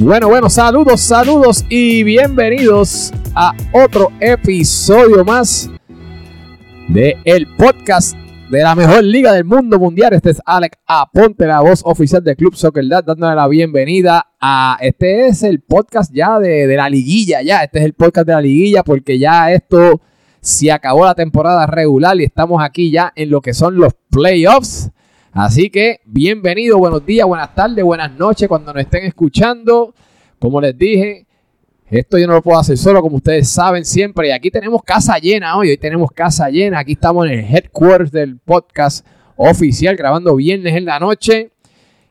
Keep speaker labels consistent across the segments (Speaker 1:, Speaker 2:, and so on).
Speaker 1: Bueno, bueno, saludos, saludos y bienvenidos a otro episodio más de el podcast de la mejor liga del mundo mundial. Este es Alex Aponte, la voz oficial del Club Soccer Dad, dándole la bienvenida a este es el podcast ya de, de la liguilla, ya, este es el podcast de la liguilla porque ya esto se acabó la temporada regular y estamos aquí ya en lo que son los playoffs. Así que bienvenido, buenos días, buenas tardes, buenas noches cuando nos estén escuchando. Como les dije, esto yo no lo puedo hacer solo, como ustedes saben siempre. Y aquí tenemos casa llena hoy. Hoy tenemos casa llena. Aquí estamos en el headquarters del podcast oficial, grabando viernes en la noche.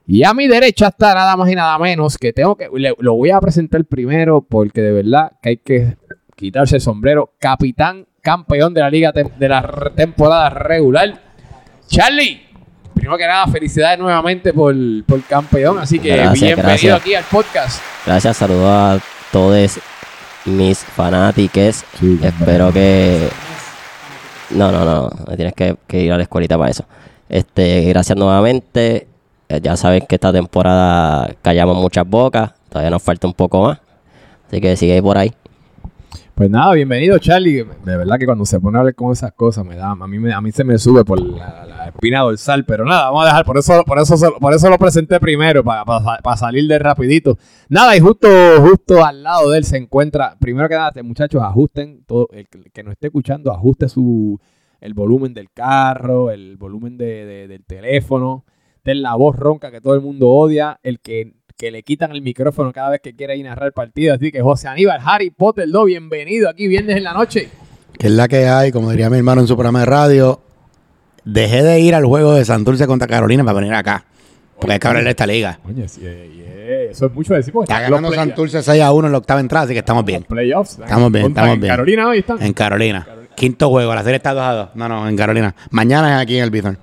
Speaker 1: Y a mi derecha está nada más y nada menos que tengo que. lo voy a presentar primero porque de verdad que hay que quitarse el sombrero. Capitán, campeón de la liga de la temporada regular. Charlie, primero que nada, felicidades nuevamente por, por campeón. Así que
Speaker 2: Gracias,
Speaker 1: bienvenido
Speaker 2: gracias.
Speaker 1: aquí al podcast.
Speaker 2: Gracias, saludos a todos mis fanáticos.
Speaker 1: Sí,
Speaker 2: Espero que. No, no, no. Tienes que, que ir a la escuelita para eso. Este, gracias nuevamente. Eh, Ya saben que esta temporada callamos muchas bocas. Todavía nos falta un poco más. Así que sigue por ahí.
Speaker 1: Pues nada, bienvenido Charlie. De verdad que cuando se pone a hablar con esas cosas me da, a mí, me- a mí se me sube por la, la espina dorsal, pero nada, vamos a dejar, por eso, por eso, por eso lo presenté primero, para, para, salir de rapidito. Nada, y justo, justo al lado de él se encuentra, primero que nada, este, muchachos, ajusten, todo, el que- nos esté escuchando, ajuste su, el volumen del carro, el volumen de- de- del teléfono, de la voz ronca que todo el mundo odia, el que, que le quitan el micrófono cada vez que quiere ir a narrar partido. Así que José Aníbal, Harry Potter 2, bienvenido aquí viernes en la noche.
Speaker 3: que es la que hay, como diría mi hermano en su programa de radio. Dejé de ir al juego de Santurce contra Carolina para venir acá. Porque hay que hablar de esta liga.
Speaker 1: Coño, sí, eh, eso es mucho decir. porque
Speaker 3: Está ganando Santurce 6 a 1 en la octava entrada, así que estamos bien.
Speaker 1: los playoffs.
Speaker 3: Estamos bien, estamos
Speaker 1: en
Speaker 3: bien.
Speaker 1: Carolina hoy están.
Speaker 3: En Carolina. Quinto juego, la serie está 2 a 2. No, no, en Carolina. Mañana es aquí en el Bithorn.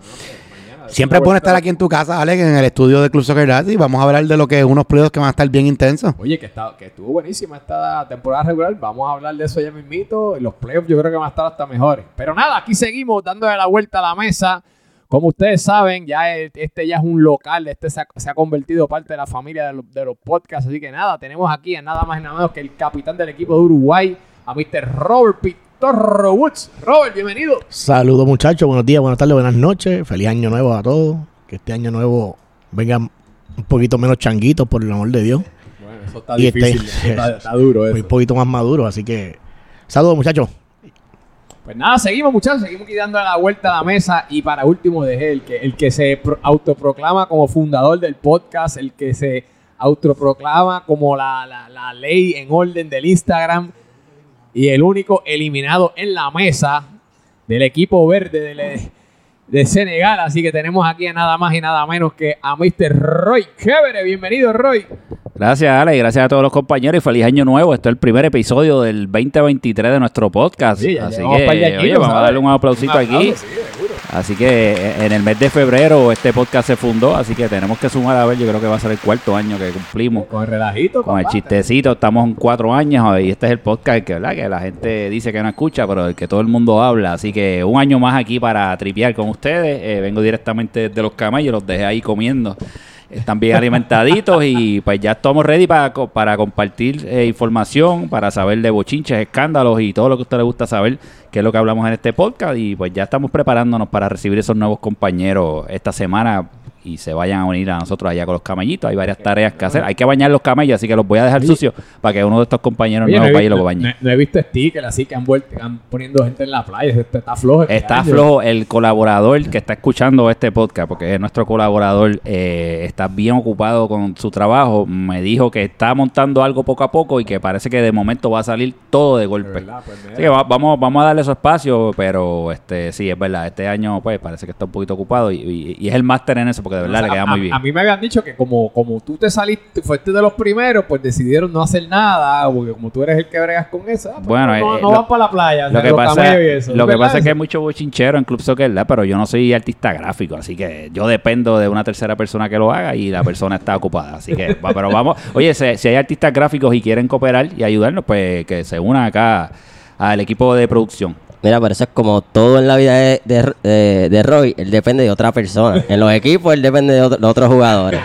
Speaker 3: Siempre es bueno estar aquí en tu casa, Alex, en el estudio de Club Soccer Dad, y vamos a hablar de lo que es unos playoffs que van a estar bien intensos.
Speaker 1: Oye, que, está, que estuvo buenísima esta temporada regular. Vamos a hablar de eso ya mismito. Los playoffs yo creo que van a estar hasta mejores. Pero nada, aquí seguimos dándole la vuelta a la mesa. Como ustedes saben, ya este ya es un local. Este se ha, se ha convertido parte de la familia de los, de los podcasts. Así que nada, tenemos aquí a nada más y nada menos que el capitán del equipo de Uruguay, a Mr. Robert Woods. Robert, bienvenido.
Speaker 4: Saludos muchachos, buenos días, buenas tardes, buenas noches. Feliz año nuevo a todos. Que este año nuevo vengan un poquito menos changuitos, por el amor de Dios.
Speaker 1: Bueno, eso está
Speaker 4: Y este-
Speaker 1: difícil. eso está, está duro
Speaker 4: Un poquito más maduro, así que saludos muchachos.
Speaker 1: Pues nada, seguimos muchachos, seguimos dándole la vuelta a la mesa y para último dejé el que, el que se pro- autoproclama como fundador del podcast, el que se autoproclama como la, la- la ley en orden del Instagram y el único eliminado en la mesa del equipo verde de, de Senegal. Así que tenemos aquí a nada más y nada menos que a Mr. Roy Chévere. Bienvenido Roy.
Speaker 5: Gracias, Ale, y gracias a todos los compañeros y feliz año nuevo. Este es el primer episodio del 2023 de nuestro podcast.
Speaker 1: Sí,
Speaker 5: Así que, oye, vamos a darle un aplausito
Speaker 1: Un
Speaker 5: aquí.
Speaker 1: sí.
Speaker 5: Así que eh, en el mes de febrero este podcast se fundó, así que tenemos que sumar a ver, yo creo que va a ser el cuarto año que cumplimos.
Speaker 1: Con el relajito.
Speaker 5: Con el chistecito, estamos en cuatro años y este es el podcast que, ¿verdad? que la gente dice que no escucha, pero el que todo el mundo habla. Así que un año más aquí para tripear con ustedes. Eh, vengo directamente de los camellos, los dejé ahí comiendo. Están bien alimentaditos y pues ya estamos ready para, para compartir eh, información, para saber de bochinches, escándalos y todo lo que a usted le gusta saber, que es lo que hablamos en este podcast. Y pues ya estamos preparándonos para recibir esos nuevos compañeros esta semana y se vayan a unir a nosotros allá con los camellitos. Hay varias tareas que hacer. Hay que bañar los camellos, así que los voy a dejar sucios para que uno de estos compañeros
Speaker 1: Oye,
Speaker 5: nuevos
Speaker 1: no,
Speaker 5: vaya y los bañe.
Speaker 1: no- no he visto stickers así que han, vuelto, han poniendo gente en la playa. Este está flojo.
Speaker 5: Está
Speaker 1: año.
Speaker 5: flojo el colaborador que está escuchando este podcast, porque es nuestro colaborador, eh, está bien ocupado con su trabajo. Me dijo que está montando algo poco a poco y que parece que de momento va a salir todo de golpe.
Speaker 1: verdad, pues, mira.
Speaker 5: Así que va- vamos, vamos a darle su espacio, pero este sí, es verdad. Este año pues parece que está un poquito ocupado y, y- y es el máster en eso, porque de verdad le queda
Speaker 1: a,
Speaker 5: muy bien.
Speaker 1: A mí me habían dicho que como, como tú te saliste, fuiste de los primeros, pues decidieron no hacer nada, porque como tú eres el que bregas con eso, ah, pues
Speaker 5: Bueno,
Speaker 1: no,
Speaker 5: eh,
Speaker 1: no
Speaker 5: lo-
Speaker 1: van para la playa. o sea,
Speaker 5: Lo que, pasa,
Speaker 1: eso.
Speaker 5: lo que
Speaker 1: ¿verdad
Speaker 5: pasa es que hay mucho bochinchero en Club Soccer, ¿verdad? pero yo no soy artista gráfico, así que yo dependo de una tercera persona que lo haga y la persona está ocupada. Así que, pero vamos, oye, si, si hay artistas gráficos y quieren cooperar y ayudarnos, pues que se unan acá al equipo de producción.
Speaker 2: Mira, pero eso es como todo en la vida de, de, de- de Roy. Él depende de otra persona. En los equipos él depende de, otro- de otros jugadores.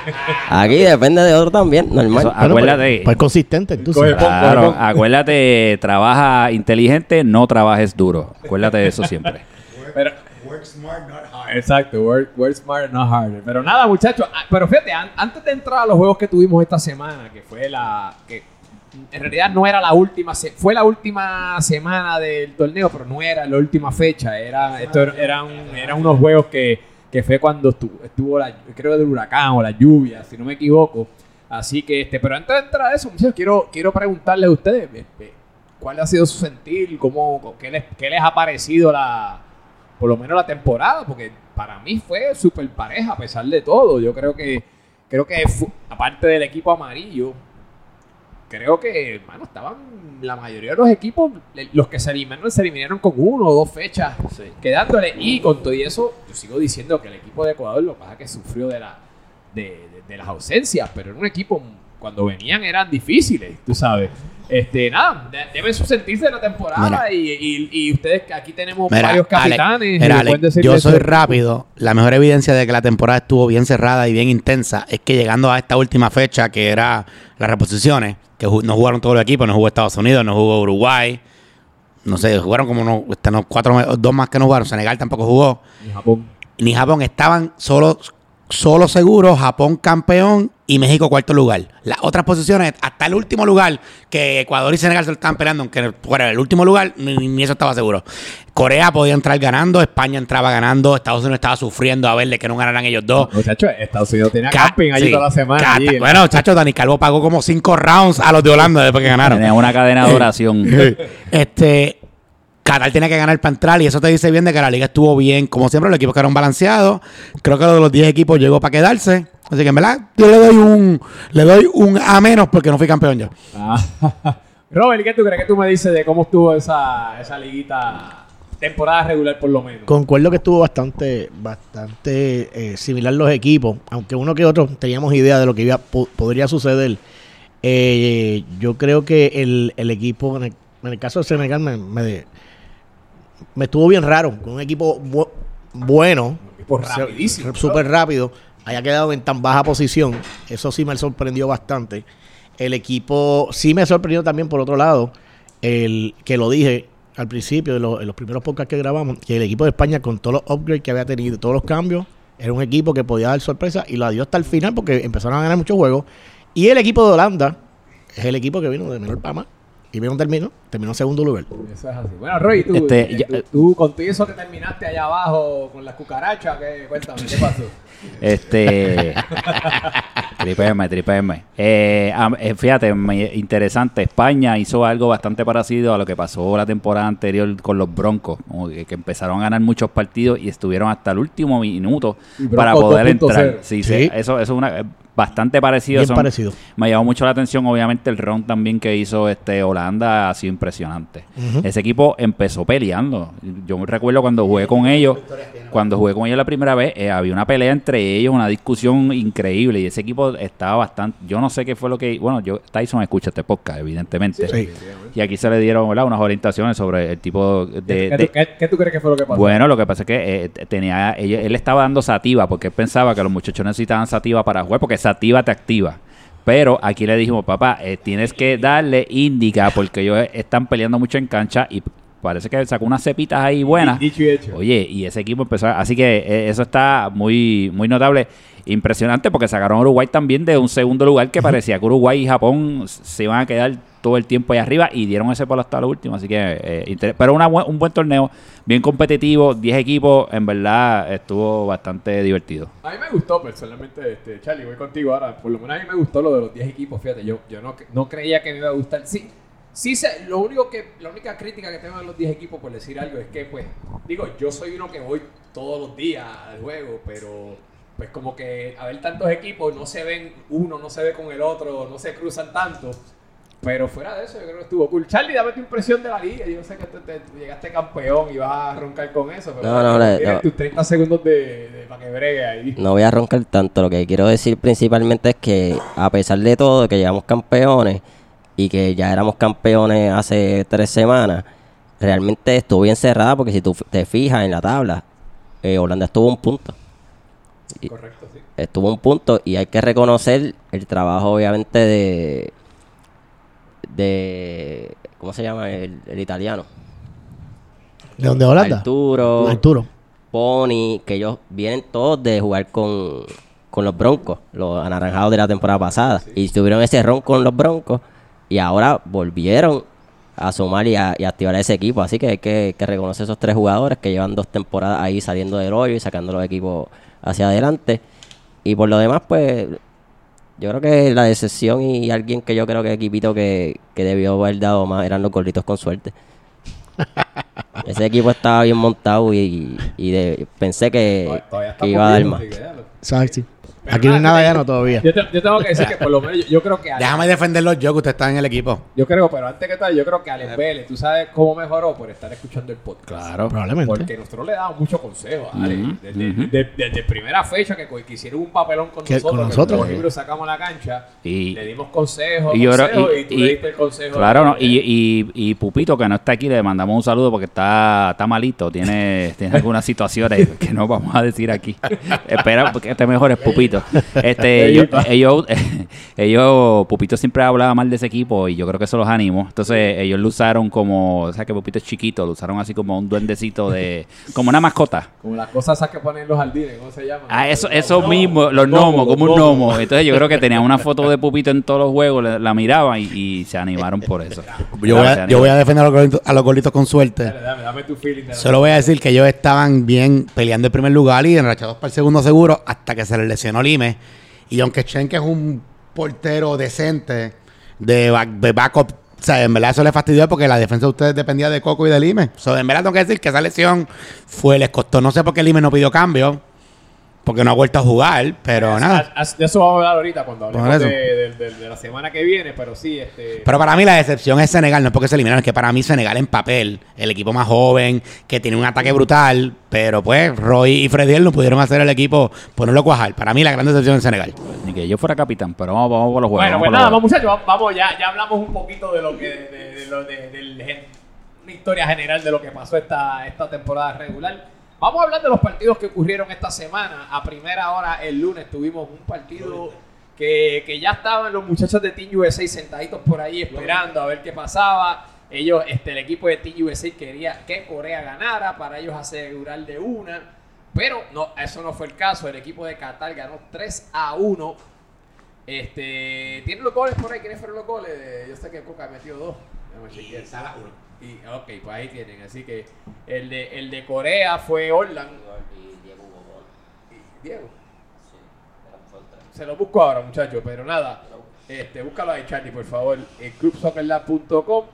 Speaker 2: Aquí depende de otro también, normal.
Speaker 5: Eso, acuérdate.
Speaker 4: Pues, pues consistente,
Speaker 1: coge
Speaker 5: Claro, acuérdate, trabaja inteligente, no trabajes duro. Acuérdate de eso siempre.
Speaker 1: Pero, Exacto, work, work smart, not harder. Pero nada, muchachos. ah, Pero fíjate, an- antes de entrar a los juegos que tuvimos esta semana, que fue la. que En realidad no era la última. Fue la última semana del torneo, pero no era la última fecha. Era, esto era- eran, unos juegos que, que fue cuando estuvo, estuvo la, creo el huracán o la lluvia, si no me equivoco. Así que, este, pero antes de entrar a eso, muchachos, quiero, quiero preguntarles a ustedes. este, ¿Cuál ha sido su sentir? ¿Cómo, qué, les, ¿Qué les ha parecido la, por lo menos la temporada? Porque para mí fue súper pareja a pesar de todo. Yo creo que, creo que aparte del equipo amarillo, creo que, bueno, estaban la mayoría de los equipos, los que se eliminaron, se eliminaron con uno o dos fechas quedándole. Y con todo y eso, yo sigo diciendo que el equipo de Ecuador lo que pasa es que sufrió de, la, de, de- de las ausencias, pero era un equipo, cuando venían eran difíciles, tú sabes. Este, nada, de- deben sentirse de la temporada
Speaker 3: Mira.
Speaker 1: y, y- y ustedes que aquí tenemos
Speaker 3: Mira,
Speaker 1: varios capitanes.
Speaker 3: mira,
Speaker 1: le
Speaker 3: Alex,
Speaker 1: pueden decir
Speaker 3: yo soy
Speaker 1: eso.
Speaker 3: rápido. La mejor evidencia de que la temporada estuvo bien cerrada y bien intensa es que llegando a esta última fecha, que era las reposiciones, que no jugaron todos los equipos, no jugó Estados Unidos, no jugó Uruguay, no sé, jugaron como unos, este, no, cuatro, dos más que no jugaron, Senegal tampoco jugó,
Speaker 1: En Japón.
Speaker 3: ni Japón estaban solo, solo seguros, Japón campeón y México cuarto lugar. Las otras posiciones, hasta el último lugar, que Ecuador y Senegal se lo estaban peleando, aunque fuera el último lugar, ni, ni eso estaba seguro. Corea podía entrar ganando, España entraba ganando, Estados Unidos estaba sufriendo a ver de que no ganaran ellos dos.
Speaker 1: Muchachos, Estados Unidos tenía
Speaker 3: Ca-
Speaker 1: camping allí
Speaker 3: sí,
Speaker 1: toda la semana.
Speaker 3: cata-
Speaker 1: allí, ¿no?
Speaker 3: bueno, chacho, Dani Calvo pagó como cinco rounds a los de Holanda después que ganaron.
Speaker 5: Tenía una cadena de oración.
Speaker 3: Este, Qatar tiene que ganar para entrar y eso te dice bien de que la liga estuvo bien. Como siempre, los equipos quedaron balanceados. Creo que lo de los 10 equipos llegó para quedarse. Así que en verdad, yo le doy un, le doy un A menos porque no fui campeón yo.
Speaker 1: Ah. Robert, ¿y ¿qué tú crees que tú me dices de cómo estuvo esa, esa liguita temporada regular por lo menos?
Speaker 4: Concuerdo que estuvo bastante, bastante eh, similar los equipos, aunque uno que otro teníamos idea de lo que iba, po- podría suceder. Eh, yo creo que el, el equipo, en el, en el caso de Senegal, me, me, me estuvo bien raro, con un equipo bu- bueno,
Speaker 1: rapidísimo,
Speaker 4: súper rápido, haya quedado en tan baja posición. Eso sí me sorprendió bastante. El equipo sí me sorprendió también por otro lado, el que lo dije al principio de los, en los primeros podcasts que grabamos, que el equipo de España con todos los upgrades que había tenido, todos los cambios, era un equipo que podía dar sorpresa y la dio hasta el final porque empezaron a ganar muchos juegos. Y el equipo de Holanda es el equipo que vino de menor para más. Y vino terminó, terminó en segundo lugar.
Speaker 1: Eso es así. Bueno, Roy, tú,
Speaker 5: Este,
Speaker 1: eh,
Speaker 5: ya-
Speaker 1: tú, tú con todo eso que terminaste allá abajo con las cucarachas, ¿qué? cuéntame, ¿qué pasó?
Speaker 5: Este. triple M. Eh, eh, fíjate, interesante. España hizo algo bastante parecido a lo que pasó la temporada anterior con los Broncos, como que, que empezaron a ganar muchos partidos y estuvieron hasta el último minuto para poder
Speaker 1: 2.0.
Speaker 5: entrar. Sí, sí,
Speaker 4: Sí.
Speaker 5: eso, eso es una, eh, bastante parecido.
Speaker 4: Bien
Speaker 5: Son-
Speaker 4: parecido.
Speaker 5: Me llamó mucho la atención, obviamente, el round también que hizo este Holanda ha sido impresionante. Ese equipo empezó peleando. Yo me recuerdo cuando jugué con ellos, cuando jugué con ellos la primera vez, eh, había una pelea entre ellos, una discusión increíble. Y ese equipo estaba bastante. Yo no sé qué fue lo que. Bueno, yo Tyson escucha este podcast, evidentemente.
Speaker 4: Sí.
Speaker 5: Y aquí se le dieron ¿verdad? unas orientaciones sobre el tipo de.
Speaker 1: ¿Qué,
Speaker 5: de-
Speaker 1: tú, qué- qué tú crees que fue lo que pasó?
Speaker 5: bueno, lo que pasa es que eh, tenía, él, él estaba dando sativa porque él pensaba que los muchachos necesitaban sativa para jugar porque sativa te activa. Pero aquí le dijimos, papá, eh, tienes que darle índica porque ellos están peleando mucho en cancha y parece que sacó unas cepitas ahí buenas.
Speaker 1: Dicho y hecho.
Speaker 5: Oye, y ese equipo empezó. a- Así que eh, eso está muy, muy notable. Impresionante porque sacaron a Uruguay también de un segundo lugar que parecía que Uruguay y Japón se iban a quedar todo el tiempo ahí arriba y dieron ese palo hasta lo último. Así que, eh, pero una buen- un buen torneo, bien competitivo, 10 equipos, en verdad estuvo bastante divertido.
Speaker 1: A mí me gustó personalmente, este, Charlie, voy contigo ahora. Por lo menos a mí me gustó lo de los 10 equipos, fíjate, yo, yo no, no creía que me iba a gustar. Sí, sí, sé, lo único que, la única crítica que tengo de los 10 equipos, por decir algo, es que, pues, digo, yo soy uno que voy todos los días al juego, pero, pues, como que a ver tantos equipos, no se ven, uno no se ve con el otro, no se cruzan tanto. Pero fuera de eso, yo creo que estuvo cool. Charlie, dame tu impresión de la liga. Yo sé que tú te- tú llegaste campeón y vas a roncar con eso, pero
Speaker 2: No, no, no,
Speaker 1: tienes
Speaker 2: no.
Speaker 1: tus 30 segundos de, de- para que bregue ahí.
Speaker 2: No voy a roncar tanto. Lo que quiero decir principalmente es que, a pesar de todo, que llegamos campeones y que ya éramos campeones hace tres semanas, realmente estuvo bien cerrada porque si tú te fijas en la tabla, eh, Holanda estuvo un punto.
Speaker 1: Correcto, sí.
Speaker 2: estuvo un punto y hay que reconocer el trabajo obviamente de de ¿cómo se llama el, el italiano?
Speaker 4: ¿De dónde Holanda?
Speaker 2: Arturo,
Speaker 4: Arturo.
Speaker 2: Pony, que ellos vienen todos de jugar con, con los Broncos, los anaranjados de la temporada pasada. Y tuvieron ese ron con los Broncos y ahora volvieron a sumar y a, y activar a ese equipo. Así que hay que, que reconocer esos tres jugadores que llevan dos temporadas ahí saliendo del hoyo y sacando los equipos hacia adelante. Y por lo demás, pues yo creo que la decepción y alguien que yo creo que equipito que, que debió haber dado más eran los gorditos con suerte. Ese equipo estaba bien montado y, y de- pensé que, que iba a dar más.
Speaker 1: así que
Speaker 4: Aquí no hay
Speaker 1: nada,
Speaker 4: no todavía.
Speaker 1: Yo, te- yo tengo que decir que por lo menos yo, yo creo que Ale-
Speaker 3: Déjame defenderlos yo, que usted está en el equipo.
Speaker 1: yo creo, pero antes que todo, yo creo que Alex Vélez, tú sabes cómo mejoró por estar escuchando el podcast.
Speaker 5: Claro.
Speaker 4: Probablemente.
Speaker 1: Porque nosotros le damos mucho consejo a Ale.
Speaker 5: Ujú,
Speaker 1: desde, primera fecha que, que hicieron un papelón con
Speaker 4: Que-
Speaker 1: nosotros,
Speaker 4: con
Speaker 1: que
Speaker 4: nosotros.
Speaker 1: los libros sacamos la cancha,
Speaker 5: Y-
Speaker 1: le dimos consejos,
Speaker 5: y
Speaker 1: consejos,
Speaker 5: y-
Speaker 1: y, tú
Speaker 5: y-
Speaker 1: le diste el consejo.
Speaker 5: Claro, no, y, y, y Pupito, que no está aquí, le mandamos un saludo porque está, está malito, tiene, tiene algunas situaciones que no vamos a decir aquí. Espera que te mejores, Pupito. Este, ellos, ellos, ellos, Pupito siempre hablaba mal de ese equipo y yo creo que eso los animó. Entonces, ellos lo usaron como, o sea, que Pupito es chiquito, lo usaron así como un duendecito de, como una mascota.
Speaker 1: Como las cosas esas que ponen en los jardines, ¿cómo se llaman?
Speaker 5: Ah, eso, eso
Speaker 1: gnomos.
Speaker 5: mismo, los gnomos, como un gnomo. Entonces yo creo que tenían una foto de Pupito en todos los juegos, la, la miraban y, y se animaron por eso.
Speaker 3: Yo voy, a, yo voy a defender a los, gorditos, a los gorditos con suerte.
Speaker 1: Dale, dame, dame tu feeling. de la-
Speaker 3: Solo voy a decir que ellos estaban bien peleando el primer lugar y enrachados para el segundo seguro hasta que se les lesionó Y aunque Schenke es un portero decente de, de backup, o sea, en verdad eso les fastidió porque la defensa de ustedes dependía de Coco y de Lime. So, en verdad tengo que decir que esa lesión fue, les costó, no sé por qué Lime no pidió cambio, porque no ha vuelto a jugar, pero nada.
Speaker 1: De eso vamos a hablar ahorita cuando hablemos de, de- de- de la semana que viene, pero sí, este...
Speaker 3: Pero para mí la decepción es Senegal, no es porque se eliminaron, es que para mí Senegal en papel, el equipo más joven, que tiene un ataque brutal, pero pues Roy y Frediel no pudieron hacer el equipo ponerlo a cuajar. Para mí la gran decepción es Senegal.
Speaker 5: Ni que yo fuera capitán, pero vamos, vamos por los juegos.
Speaker 1: Bueno, pues nada, vamos, muchachos, vamos, ya, ya hablamos un poquito de lo que, de, de lo una historia general de lo que pasó esta, esta temporada regular. Vamos a hablar de los partidos que ocurrieron esta semana. A primera hora el lunes tuvimos un partido que, que ya estaban los muchachos de Team USA sentaditos por ahí esperando a ver qué pasaba. Ellos, este, el equipo de Team USA quería que Corea ganara para ellos asegurar de una. Pero no, eso no fue el caso. El equipo de Qatar ganó 3 a 1 este, ¿Tienen los goles por ahí? ¿Quiénes fueron los goles? Yo sé que Coca metió dos. Déjame chequear. Y, ok, pues ahí tienen. Así que el de, el de Corea fue Orland. Y Diego. Se lo busco ahora, muchachos, pero nada. Este, búscalo ahí, Charlie, por favor. En clubsoccerlab.com.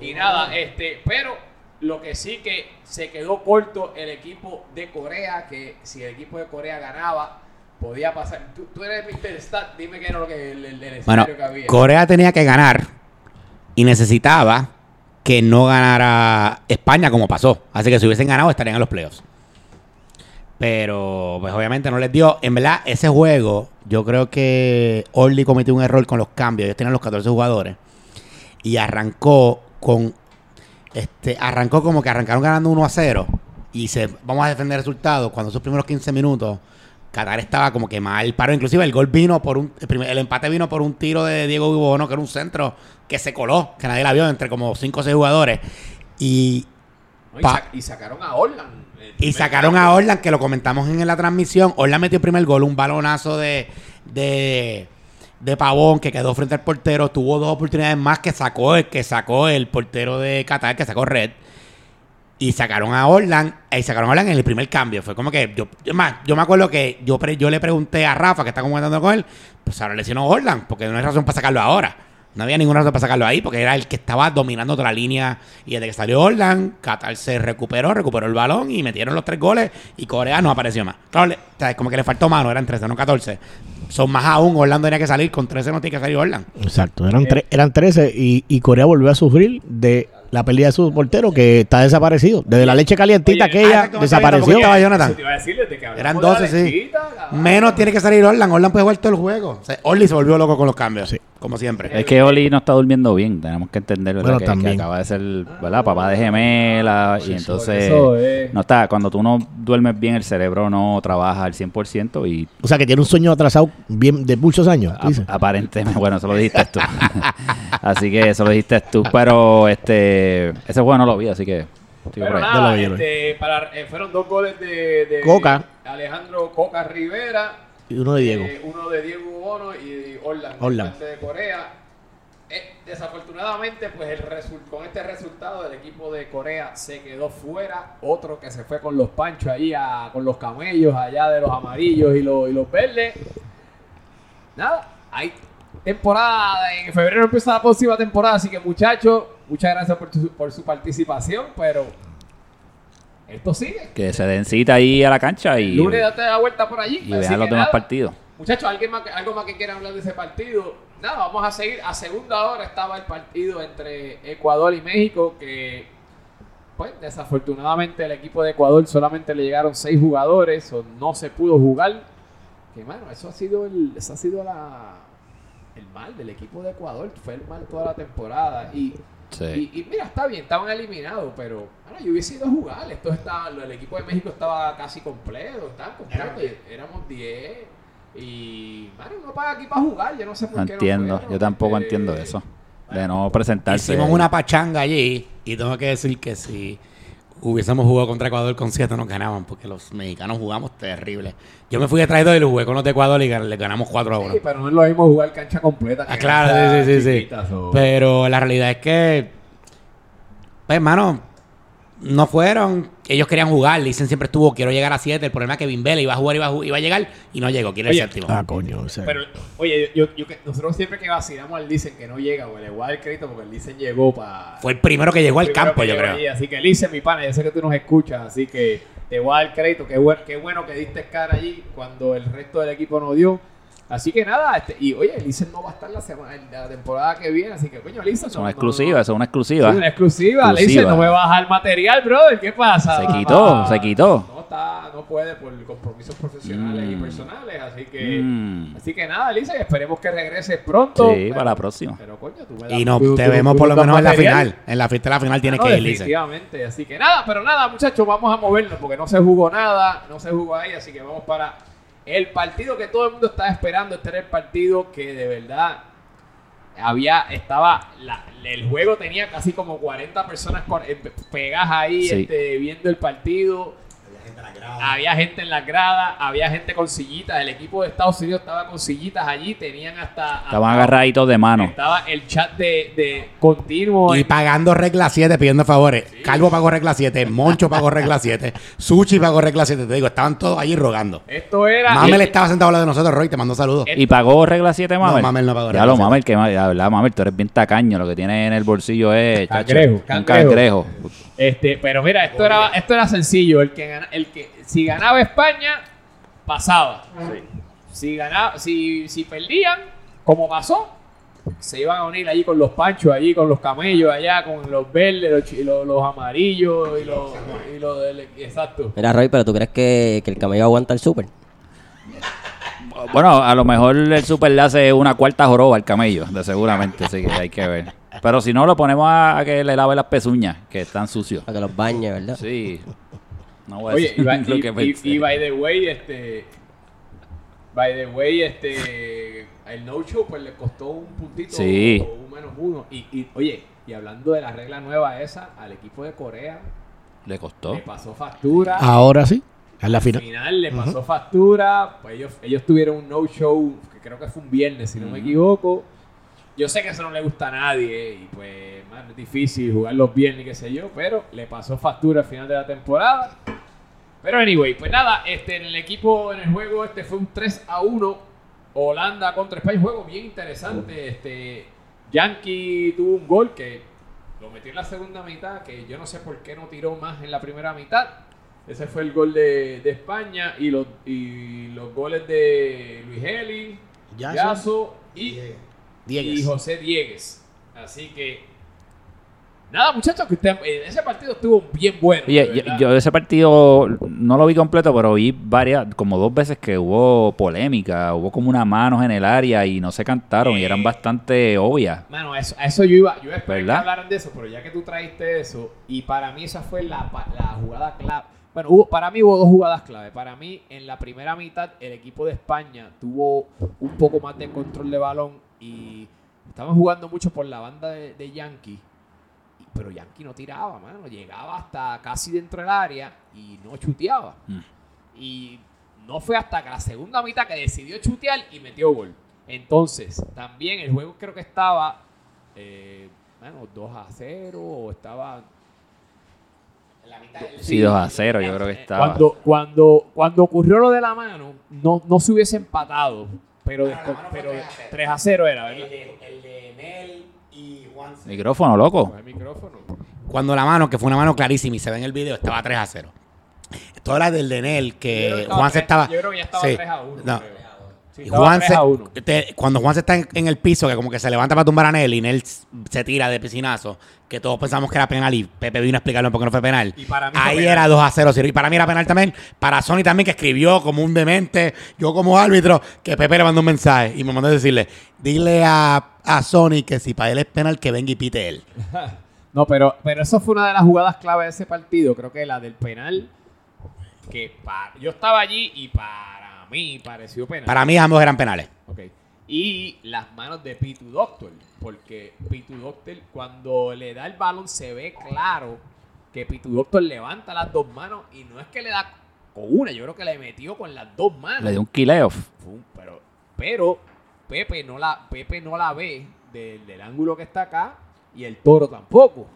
Speaker 1: Y nada, este, pero lo que sí que se quedó corto el equipo de Corea, que si el equipo de Corea ganaba, podía pasar. Tú, tú eres Mr. Stat, dime qué era lo que el, el, el
Speaker 3: Bueno,
Speaker 1: que había.
Speaker 3: Corea tenía que ganar y necesitaba que no ganara España como pasó. Así que si hubiesen ganado estarían en los playoffs. Pero, pues obviamente no les dio. En verdad, ese juego, yo creo que Orly cometió un error con los cambios. Ellos tenían los 14 jugadores. Y arrancó con. Este, arrancó como que arrancaron ganando 1 a 0. Y se, vamos a defender el resultado. Cuando esos primeros 15 minutos, Qatar estaba como que mal paró. Inclusive el gol vino por un. El, primer- el empate vino por un tiro de Diego Bono, que era un centro que se coló, que nadie la vio entre como 5 o 6 jugadores. Y
Speaker 1: No, y,
Speaker 3: pa-
Speaker 1: sa- y sacaron a Orland. el
Speaker 3: y sacaron a Orlan, que lo comentamos en la transmisión. Orlan metió el primer gol, un balonazo de, de, de Pavón que quedó frente al portero. Tuvo dos oportunidades más que sacó el, que sacó el portero de Qatar, que sacó Red. Y sacaron a Orlan, y sacaron a Orlan en el primer cambio. Fue como que yo, más, yo me acuerdo que yo, pre- yo le pregunté a Rafa, que está comentando con él, pues ahora lesionó Orlan, porque no hay razón para sacarlo ahora. No había ninguna razón para sacarlo ahí, porque era el que estaba dominando toda la línea. Y desde que salió Orlan, Qatar se recuperó, recuperó el balón y metieron los tres goles. Y Corea no apareció más. Claro, le- o sea, como que le faltó mano, eran 13, no 14. Son más aún, Orlan tenía que salir, con 13 no tiene que salir Orlan.
Speaker 4: Exacto, eran, tre- eran 13 y, y Corea volvió a sufrir de la pérdida de su portero que está desaparecido. Desde la leche calientita
Speaker 1: Oye,
Speaker 4: aquella desapareció.
Speaker 3: ¿cómo estaba Jonathan?
Speaker 1: te iba a decir desde que hablamos
Speaker 3: Eran
Speaker 1: de la
Speaker 3: 12, sí. Menos tiene que salir Orlan. Orlan puede jugar todo el juego. O sea, Orly se volvió loco con los cambios.
Speaker 4: Sí.
Speaker 3: Como siempre.
Speaker 5: Es que Oli no está durmiendo bien, tenemos que entender ¿verdad?
Speaker 4: Bueno,
Speaker 5: que, acaba de ser ¿verdad? papá de gemela y entonces
Speaker 1: eso
Speaker 5: no está, cuando tú no duermes bien el cerebro no trabaja al 100% y
Speaker 4: O sea, que tiene un sueño atrasado bien de muchos años.
Speaker 5: ap- aparentemente, bueno, eso lo dijiste tú. así que eso lo dijiste tú, pero este ese juego no lo vi, así que
Speaker 1: Pero
Speaker 5: ahí.
Speaker 1: Nada, este, para, eh, fueron dos goles de, de
Speaker 4: Coca.
Speaker 1: Alejandro Coca Rivera.
Speaker 4: Y uno de Diego.
Speaker 1: eh, uno de Diego Bono y de Orlan,
Speaker 4: Orlan.
Speaker 1: parte de Corea. Eh, desafortunadamente, pues el con este resultado, el equipo de Corea se quedó fuera. Otro que se fue con los panchos ahí, a- con los camellos allá de los amarillos y los, y los verdes. Nada, hay temporada. En febrero empieza la próxima temporada. Así que, muchachos, muchas gracias por, tu- por su participación. Pero esto sigue.
Speaker 5: Que se den cita ahí a la cancha y,
Speaker 1: El lunes date la vuelta por allí.
Speaker 5: y vean los demás partidos.
Speaker 1: Muchachos, ¿alguien más, algo más que quieran hablar de ese partido? Nada, vamos a seguir. A segunda hora estaba el partido entre Ecuador y México, que, pues, desafortunadamente el equipo de Ecuador solamente le llegaron seis jugadores, o no se pudo jugar. Que, mano, eso ha sido el, eso ha sido la, el mal del equipo de Ecuador. Fue el mal toda la temporada. Y
Speaker 5: Sí.
Speaker 1: y, y mira, está bien, estaban eliminados, pero bueno, yo hubiese ido a jugar. Esto estaba, el equipo de México estaba casi completo, estaban completos, y éramos 10. Y, mano, no paga aquí para jugar, yo no sé por
Speaker 5: No
Speaker 1: qué.
Speaker 5: entiendo,
Speaker 1: no fueron,
Speaker 5: yo tampoco
Speaker 1: este,
Speaker 5: entiendo eso. De no presentarse.
Speaker 3: Hicimos una pachanga allí y tengo que decir que si hubiésemos jugado contra Ecuador con 7 nos ganaban porque los mexicanos jugamos terrible. Yo me fui de traidor y lo jugué con los de Ecuador y le ganamos 4 a 1.
Speaker 1: Sí, pero no es lo mismo jugar cancha completa. que
Speaker 3: Ah, claro, sí, sí, sí,
Speaker 1: o-
Speaker 3: Pero la realidad es que, pues, hermano, no fueron. Ellos querían jugar. Dicen siempre estuvo, quiero llegar a 7. El problema es que Bimbele iba a jugar, iba a, iba a llegar y no llegó. Quiere el
Speaker 1: Oye,
Speaker 3: séptimo.
Speaker 4: Ah, coño. o sea.
Speaker 1: Pero, oye, yo, yo, que- nosotros siempre que vacilamos al Licen que no llega, o le voy a dar el crédito porque el Licen llegó para.
Speaker 3: Fue el primero que llegó al campo, yo creo.
Speaker 1: ahí, así que Lice, mi pana, yo sé que tú nos escuchas, así que te voy a dar crédito. Qué, buen- qué bueno que diste cara allí cuando el resto del equipo no dio. Así que nada, este, y oye, Lice no va a estar la, semana, en la temporada que viene, así que coño, Lice.
Speaker 5: Es una exclusiva, eso es una exclusiva.
Speaker 1: una exclusiva.
Speaker 5: Exclusiva.
Speaker 1: no me dejar material, brother. ¿Qué pasa?
Speaker 5: Se quitó, se quitó.
Speaker 1: No está, no puede por compromisos profesionales y
Speaker 5: Mm.
Speaker 1: personales, así que.
Speaker 5: Mm.
Speaker 1: Así que nada, Lice, esperemos que regreses pronto.
Speaker 5: Sí, para la próxima.
Speaker 1: Pero coño, tú me das
Speaker 3: Y
Speaker 1: tú-
Speaker 3: te
Speaker 1: tú-
Speaker 3: vemos
Speaker 1: tú
Speaker 3: por lo menos en la final. En la fiesta de la final tienes
Speaker 1: Ah, no,
Speaker 3: que ir, Lice.
Speaker 1: Definitivamente, así que nada, pero nada, muchachos, vamos a movernos porque no se jugó nada, no se jugó ahí, así que vamos para el partido que todo el mundo estaba esperando. Este era el partido que de verdad había, estaba, la- el juego tenía casi como 40 personas con- eh, pegadas ahí
Speaker 5: Sí.
Speaker 1: este, viendo el partido. Había gente en las gradas, había gente con sillitas. El equipo de Estados Unidos estaba con sillitas allí, tenían hasta.
Speaker 5: Estaban
Speaker 1: hasta-
Speaker 5: agarraditos de mano.
Speaker 1: Estaba el chat de, de continuo.
Speaker 3: Y pagando regla 7, pidiendo favores. Calvo pagó regla 7, Moncho pagó regla 7, Suchi pagó regla 7. Te digo, estaban todos allí rogando.
Speaker 1: Esto era.
Speaker 3: Mamel estaba sentado al lado de nosotros, Roy, te mando saludos.
Speaker 5: ¿Y pagó regla 7, Mamel?
Speaker 3: Mamel no pagó
Speaker 5: Ya
Speaker 3: regla
Speaker 5: lo,
Speaker 3: siete.
Speaker 5: Mamel, que la verdad, Mamel, tú eres bien tacaño. Lo que tienes en el bolsillo es chacho,
Speaker 1: Cangrejo,
Speaker 5: un
Speaker 1: cangrejo. Este, pero mira, esto era, esto era sencillo. El que gana, el que si ganaba España, pasaba. Si ganaba, si, si perdían, como pasó, se iban a unir allí con los panchos, allí con los camellos, allá con los verdes, los, los, los amarillos y los, y los del- exacto.
Speaker 2: Mira, Roy, pero ¿tú crees que, que el camello aguanta el súper?
Speaker 5: Bueno, a lo mejor el super le hace una cuarta joroba al camello, de seguramente, así que hay que ver. Pero si no, lo ponemos a, a que le lave las pezuñas, que están sucios.
Speaker 2: Para que los bañe, ¿verdad?
Speaker 5: Sí. No voy a
Speaker 1: Oye,
Speaker 5: decir
Speaker 1: y, by-
Speaker 5: lo
Speaker 1: y-
Speaker 5: que
Speaker 1: y-
Speaker 5: pensé.
Speaker 1: y by the way, este. By the way, este. El no show, pues le costó un puntito
Speaker 5: Sí.
Speaker 1: o un menos uno. Y, y, oye, y hablando de la regla nueva esa, al equipo de Corea
Speaker 5: ¿Le costó?
Speaker 1: le pasó factura.
Speaker 4: Ahora sí. Es la
Speaker 1: Al
Speaker 4: final.
Speaker 1: final le pasó factura. Pues ellos, ellos tuvieron un no show, que creo que fue un viernes, si no me equivoco. Yo sé que eso no le gusta a nadie y pues más es difícil jugar los viernes, qué sé yo, pero le pasó factura al final de la temporada. Pero anyway, pues nada, este en el equipo en el juego este fue un 3 a 1 Holanda contra España, juego bien interesante. Este Yankee tuvo un gol que lo metió en la segunda mitad, que yo no sé por qué no tiró más en la primera mitad. Ese fue el gol de, de España y los, y los goles de Luis Heli,
Speaker 4: Yaso.
Speaker 1: Yaso y, y
Speaker 4: Diegues.
Speaker 1: José Diegues. Así que Nada, muchachos, que usted, eh, ese partido estuvo bien bueno.
Speaker 5: Oye, yo, ese partido no lo vi completo, pero vi varias, como dos veces que hubo polémica, hubo como unas manos en el área y no se cantaron y eran bastante obvias.
Speaker 1: Mano, eso, a eso yo iba, yo esperé
Speaker 5: ¿Verdad?
Speaker 1: que hablaran de eso, pero ya que tú trajiste eso, y para mí esa fue la, la jugada clave. Bueno, hubo, para mí hubo dos jugadas clave. Para mí, en la primera mitad, el equipo de España tuvo un poco más de control de balón y estaban jugando mucho por la banda de, de Yankee. Pero Yankee no tiraba, mano. Llegaba hasta casi dentro del área y no chuteaba.
Speaker 5: Mm.
Speaker 1: Y no fue hasta que la segunda mitad que decidió chutear y metió gol. Entonces, también el juego creo que estaba, eh, bueno, 2 a 0 o estaba... la mitad del-
Speaker 5: Sí, 2 a 0, yo creo que
Speaker 1: eh,
Speaker 5: estaba.
Speaker 1: Cuando, cuando, cuando ocurrió lo de la mano, no, no se hubiese empatado, pero, después, pero 3 a 0 era, ¿verdad?
Speaker 3: El de Nel y Juan.
Speaker 5: Micrófono, loco.
Speaker 1: El micrófono.
Speaker 3: Cuando la mano, que fue una mano clarísima y se ve en el video, estaba 3 a 0. Esto era del de Nel,
Speaker 1: Yo creo
Speaker 3: que Juan se estaba.
Speaker 1: Yo creo que ya estaba
Speaker 3: sí,
Speaker 1: 3 a 1.
Speaker 3: no.
Speaker 1: Sí,
Speaker 3: Y
Speaker 1: estaba
Speaker 3: Juan
Speaker 1: 3
Speaker 3: se,
Speaker 1: a 1.
Speaker 3: te- cuando Juan se está en, en el piso, que como que se levanta para tumbar a Nel y Nel se tira de piscinazo, que todos pensamos que era penal y Pepe vino a explicarlo por qué no fue penal.
Speaker 1: Y para mí
Speaker 3: Ahí
Speaker 1: penal.
Speaker 3: era 2 a 0. sí, Y para mí era penal también. Para Sony también, que escribió como un demente, yo como árbitro, que Pepe le mandó un mensaje y me mandó a decirle: dile a, a Sony que si para él es penal, que venga y pite él.
Speaker 1: No, pero, pero eso fue una de las jugadas clave de ese partido. Creo que la del penal. Que pa- yo estaba allí y para mí pareció penal.
Speaker 3: Para mí ambos eran penales.
Speaker 1: Ok. Y las manos de Pitu Doctor. Porque Pitu Doctor, cuando le da el balón, se ve claro que Pitu Doctor levanta las dos manos y no es que le da con una, yo creo que le metió con las dos manos.
Speaker 5: Le dio un kill off.
Speaker 1: Fue un- pero, pero Pepe no la, Pepe no la ve del, del ángulo que está acá y el toro tampoco.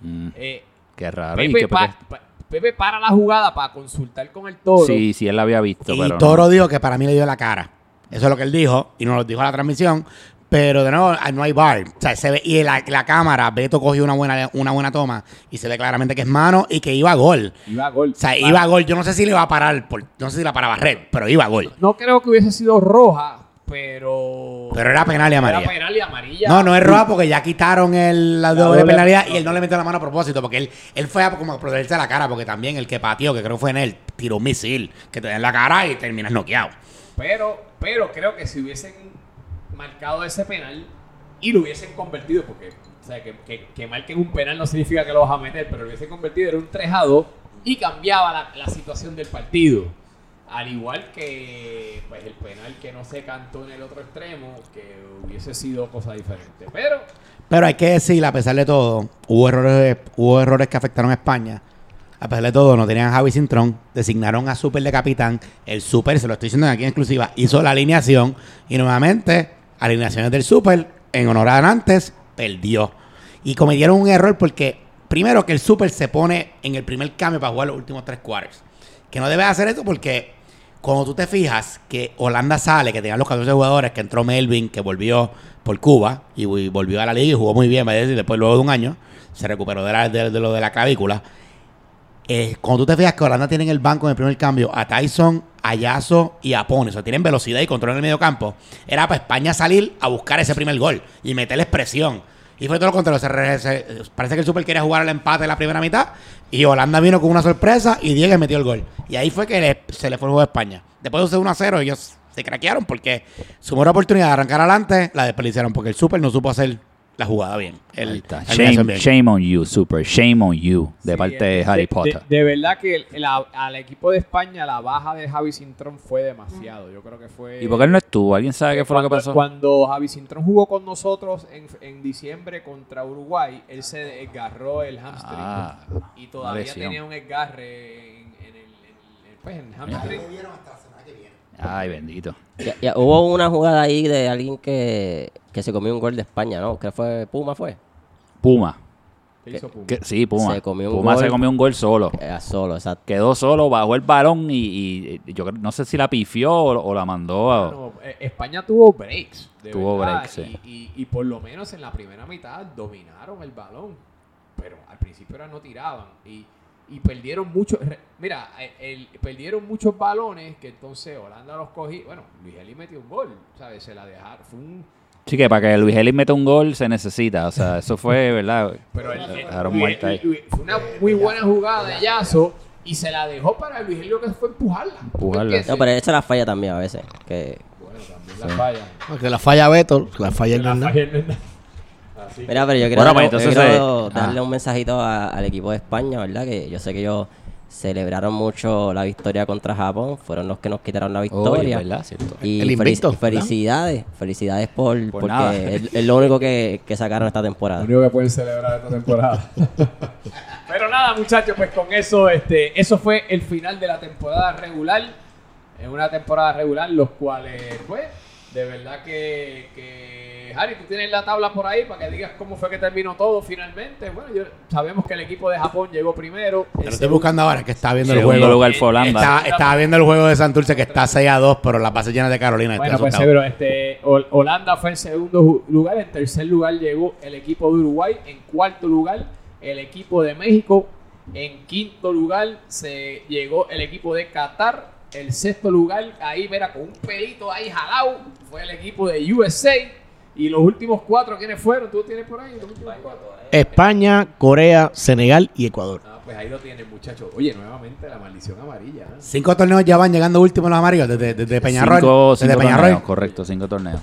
Speaker 5: Mm,
Speaker 1: Eh,
Speaker 5: qué raro. y
Speaker 1: Pepe,
Speaker 5: que
Speaker 1: pa- pa- Pepe para la jugada para consultar con el toro.
Speaker 5: Sí, sí, él la había visto.
Speaker 3: Y
Speaker 5: pero no.
Speaker 3: Toro dijo que para mí le dio la cara. Eso es lo que él dijo y nos lo dijo a la transmisión. Pero de nuevo, ah, no hay bar. O sea, se ve, y la, la cámara, Beto cogió una buena, una buena toma y se ve claramente que es mano y que iba a gol.
Speaker 1: Iba a gol.
Speaker 3: O sea,
Speaker 1: Para-
Speaker 3: iba a gol. Yo no sé si le iba a parar, por- no sé si la para barrer, pero iba a gol.
Speaker 1: No creo que hubiese sido roja, pero.
Speaker 3: Pero era penal y amarilla.
Speaker 1: Era penal y amarilla.
Speaker 3: No, no es roja porque ya quitaron el, la doble
Speaker 1: doble-
Speaker 3: penalidad y él no le metió la mano a propósito porque él, él fue a como a protegerse la cara porque también el que pateó, que creo fue en él, tiró un misil que te da en la cara y terminas noqueado.
Speaker 1: Pero, pero creo que si hubiesen marcado ese penal y lo hubiesen convertido, porque o sea, que, que, que marquen un penal no significa que lo vas a meter, pero lo hubiesen convertido en un 3 a 2 y cambiaba la, la situación del partido. Al igual que pues, el penal que no se cantó en el otro extremo, que hubiese sido cosa diferente. Pero
Speaker 3: Pero hay que decir, a pesar de todo, hubo errores, hubo errores que afectaron a España. A pesar de todo, no tenían a Javi Cintrón, designaron a Super de capitán. El Super, se lo estoy diciendo aquí en exclusiva, hizo la alineación y nuevamente, alineaciones del Super, en honor a Nantes, perdió. Y cometieron un error porque, primero, que el Super se pone en el primer cambio para jugar los últimos tres quarters. Que no debe hacer eso porque cuando tú te fijas que Holanda sale, que tenían los 14 jugadores, que entró Melvin, que volvió por Cuba y, y volvió a la liga y jugó muy bien, decir, después luego de un año, se recuperó de, de- lo de la clavícula. Eh, cuando tú te fijas que Holanda tiene en el banco en el primer cambio a Tyson, a Yaso y a Pone, o sea, tienen velocidad y control en el medio campo, era para España salir a buscar ese primer gol y meterles presión. Y fue todo lo contrario. parece que el Super quería jugar al empate en la primera mitad. Y Holanda vino con una sorpresa y Diego metió el gol. Y ahí fue que se le fue el juego a España. Después de 1 a 0, ellos se craquearon porque su mejor oportunidad de arrancar adelante la desperdiciaron porque el Super no supo hacer la jugada bien. El,
Speaker 5: Ahí está.
Speaker 3: la alineación
Speaker 5: Shame,
Speaker 3: bien.
Speaker 5: shame on you, Super. Shame on you. De
Speaker 1: Sí,
Speaker 5: parte de
Speaker 1: eh,
Speaker 5: Harry Potter.
Speaker 1: De, verdad que el- la- al equipo de España la baja de Javi Cintrón fue demasiado. Yo creo que fue.
Speaker 5: ¿Y por qué él no estuvo? ¿Alguien sabe qué fue lo que
Speaker 1: cuando,
Speaker 5: pasó?
Speaker 1: Cuando Javi Cintrón jugó con nosotros en, en diciembre contra Uruguay, él se desgarró el hamstring.
Speaker 5: Ah,
Speaker 1: y todavía tenía un desgarre en, en el, en el- pues, en el hamstring.
Speaker 5: Ay, bendito.
Speaker 2: Ya- ya hubo una jugada ahí de alguien que, que se comió un gol de España, ¿no? ¿Qué fue? ¿Puma fue?
Speaker 5: Puma.
Speaker 1: ¿Qué hizo Puma?
Speaker 5: Que- sí, Puma.
Speaker 2: Se comió un
Speaker 5: Puma
Speaker 2: gol.
Speaker 5: se comió un gol solo.
Speaker 2: Era solo, exacto.
Speaker 5: Quedó solo, bajó el balón y, y- yo creo- no sé si la pifió o, o la mandó a...
Speaker 1: Bueno, eh, España tuvo breaks. de
Speaker 5: Tuvo
Speaker 1: verdad,
Speaker 5: breaks, sí.
Speaker 1: y, y- y por lo menos en la primera mitad dominaron el balón. Pero al principio era no tiraban. Y, y perdieron muchos. Mira, el- el- perdieron muchos balones que entonces Holanda los cogí. Bueno, Luis Eli metió un gol. ¿Sabes? Se la dejaron. Fue un.
Speaker 5: Sí, que para que Luis Ellis meta un gol se necesita. O sea, eso fue, ¿verdad?
Speaker 1: Pero
Speaker 5: Dejaron
Speaker 1: Luis-. Luis- fue una muy buena jugada de Yazo y se la dejó para Luis Helio que fue empujarla.
Speaker 5: Empujarla.
Speaker 2: No, pero esa la falla también a veces. Que,
Speaker 1: Bueno, también la falla.
Speaker 4: No, Que la falla Beto, la falla
Speaker 1: La
Speaker 4: Hernández.
Speaker 1: falla Hernández. Así que-
Speaker 2: Mira, pero yo quiero,
Speaker 5: Bueno,
Speaker 2: darle,
Speaker 5: pues,
Speaker 2: yo
Speaker 5: entonces,
Speaker 2: quiero darle
Speaker 5: ah.
Speaker 2: un mensajito a- al equipo de España, ¿verdad? Que yo sé que ellos celebraron mucho la victoria contra Japón, fueron los que nos quitaron la victoria.
Speaker 5: ¿verdad? Cierto.
Speaker 2: y
Speaker 4: El
Speaker 2: felici-
Speaker 4: invicto, ¿verdad?
Speaker 2: felicidades, felicidades por,
Speaker 5: Por
Speaker 2: porque
Speaker 5: nada.
Speaker 2: es, es lo único que, que sacaron esta
Speaker 1: Lo
Speaker 2: temporada.
Speaker 1: único que pueden celebrar esta temporada. Pero nada, muchachos, pues con eso, este, eso fue el final de la temporada regular. En una temporada regular, los cuales, pues, de verdad que, que Harry, tú tienes la tabla por ahí para que digas cómo fue que terminó todo finalmente. Bueno, yo, sabemos que el equipo de Japón llegó primero.
Speaker 3: Lo estoy buscando ahora, que estaba viendo el juego.
Speaker 5: lugar fue Holanda.
Speaker 3: Estaba, estaba viendo el juego de Santurce que está 6 a 2, pero la base llena de Carolina.
Speaker 1: Bueno, pues seguro, este, Hol- Holanda fue en segundo lugar, en tercer lugar llegó el equipo de Uruguay, en cuarto lugar el equipo de México, en quinto lugar se llegó el equipo de Qatar, el sexto lugar, ahí mira, con un pelito ahí jalado, fue el equipo de USA, y los últimos cuatro, ¿quiénes fueron? ¿Tú tienes por ahí? los últimos cuatro?
Speaker 4: España, Corea, Senegal y Ecuador.
Speaker 1: Ah, pues ahí lo tienen, muchachos. Oye, nuevamente la maldición amarilla. ¿eh?
Speaker 3: Cinco torneos ya van llegando últimos los amarillos desde, desde Peñarol.
Speaker 5: Cinco,
Speaker 3: desde
Speaker 5: cinco
Speaker 3: Peñarol.
Speaker 5: torneos, correcto, cinco torneos.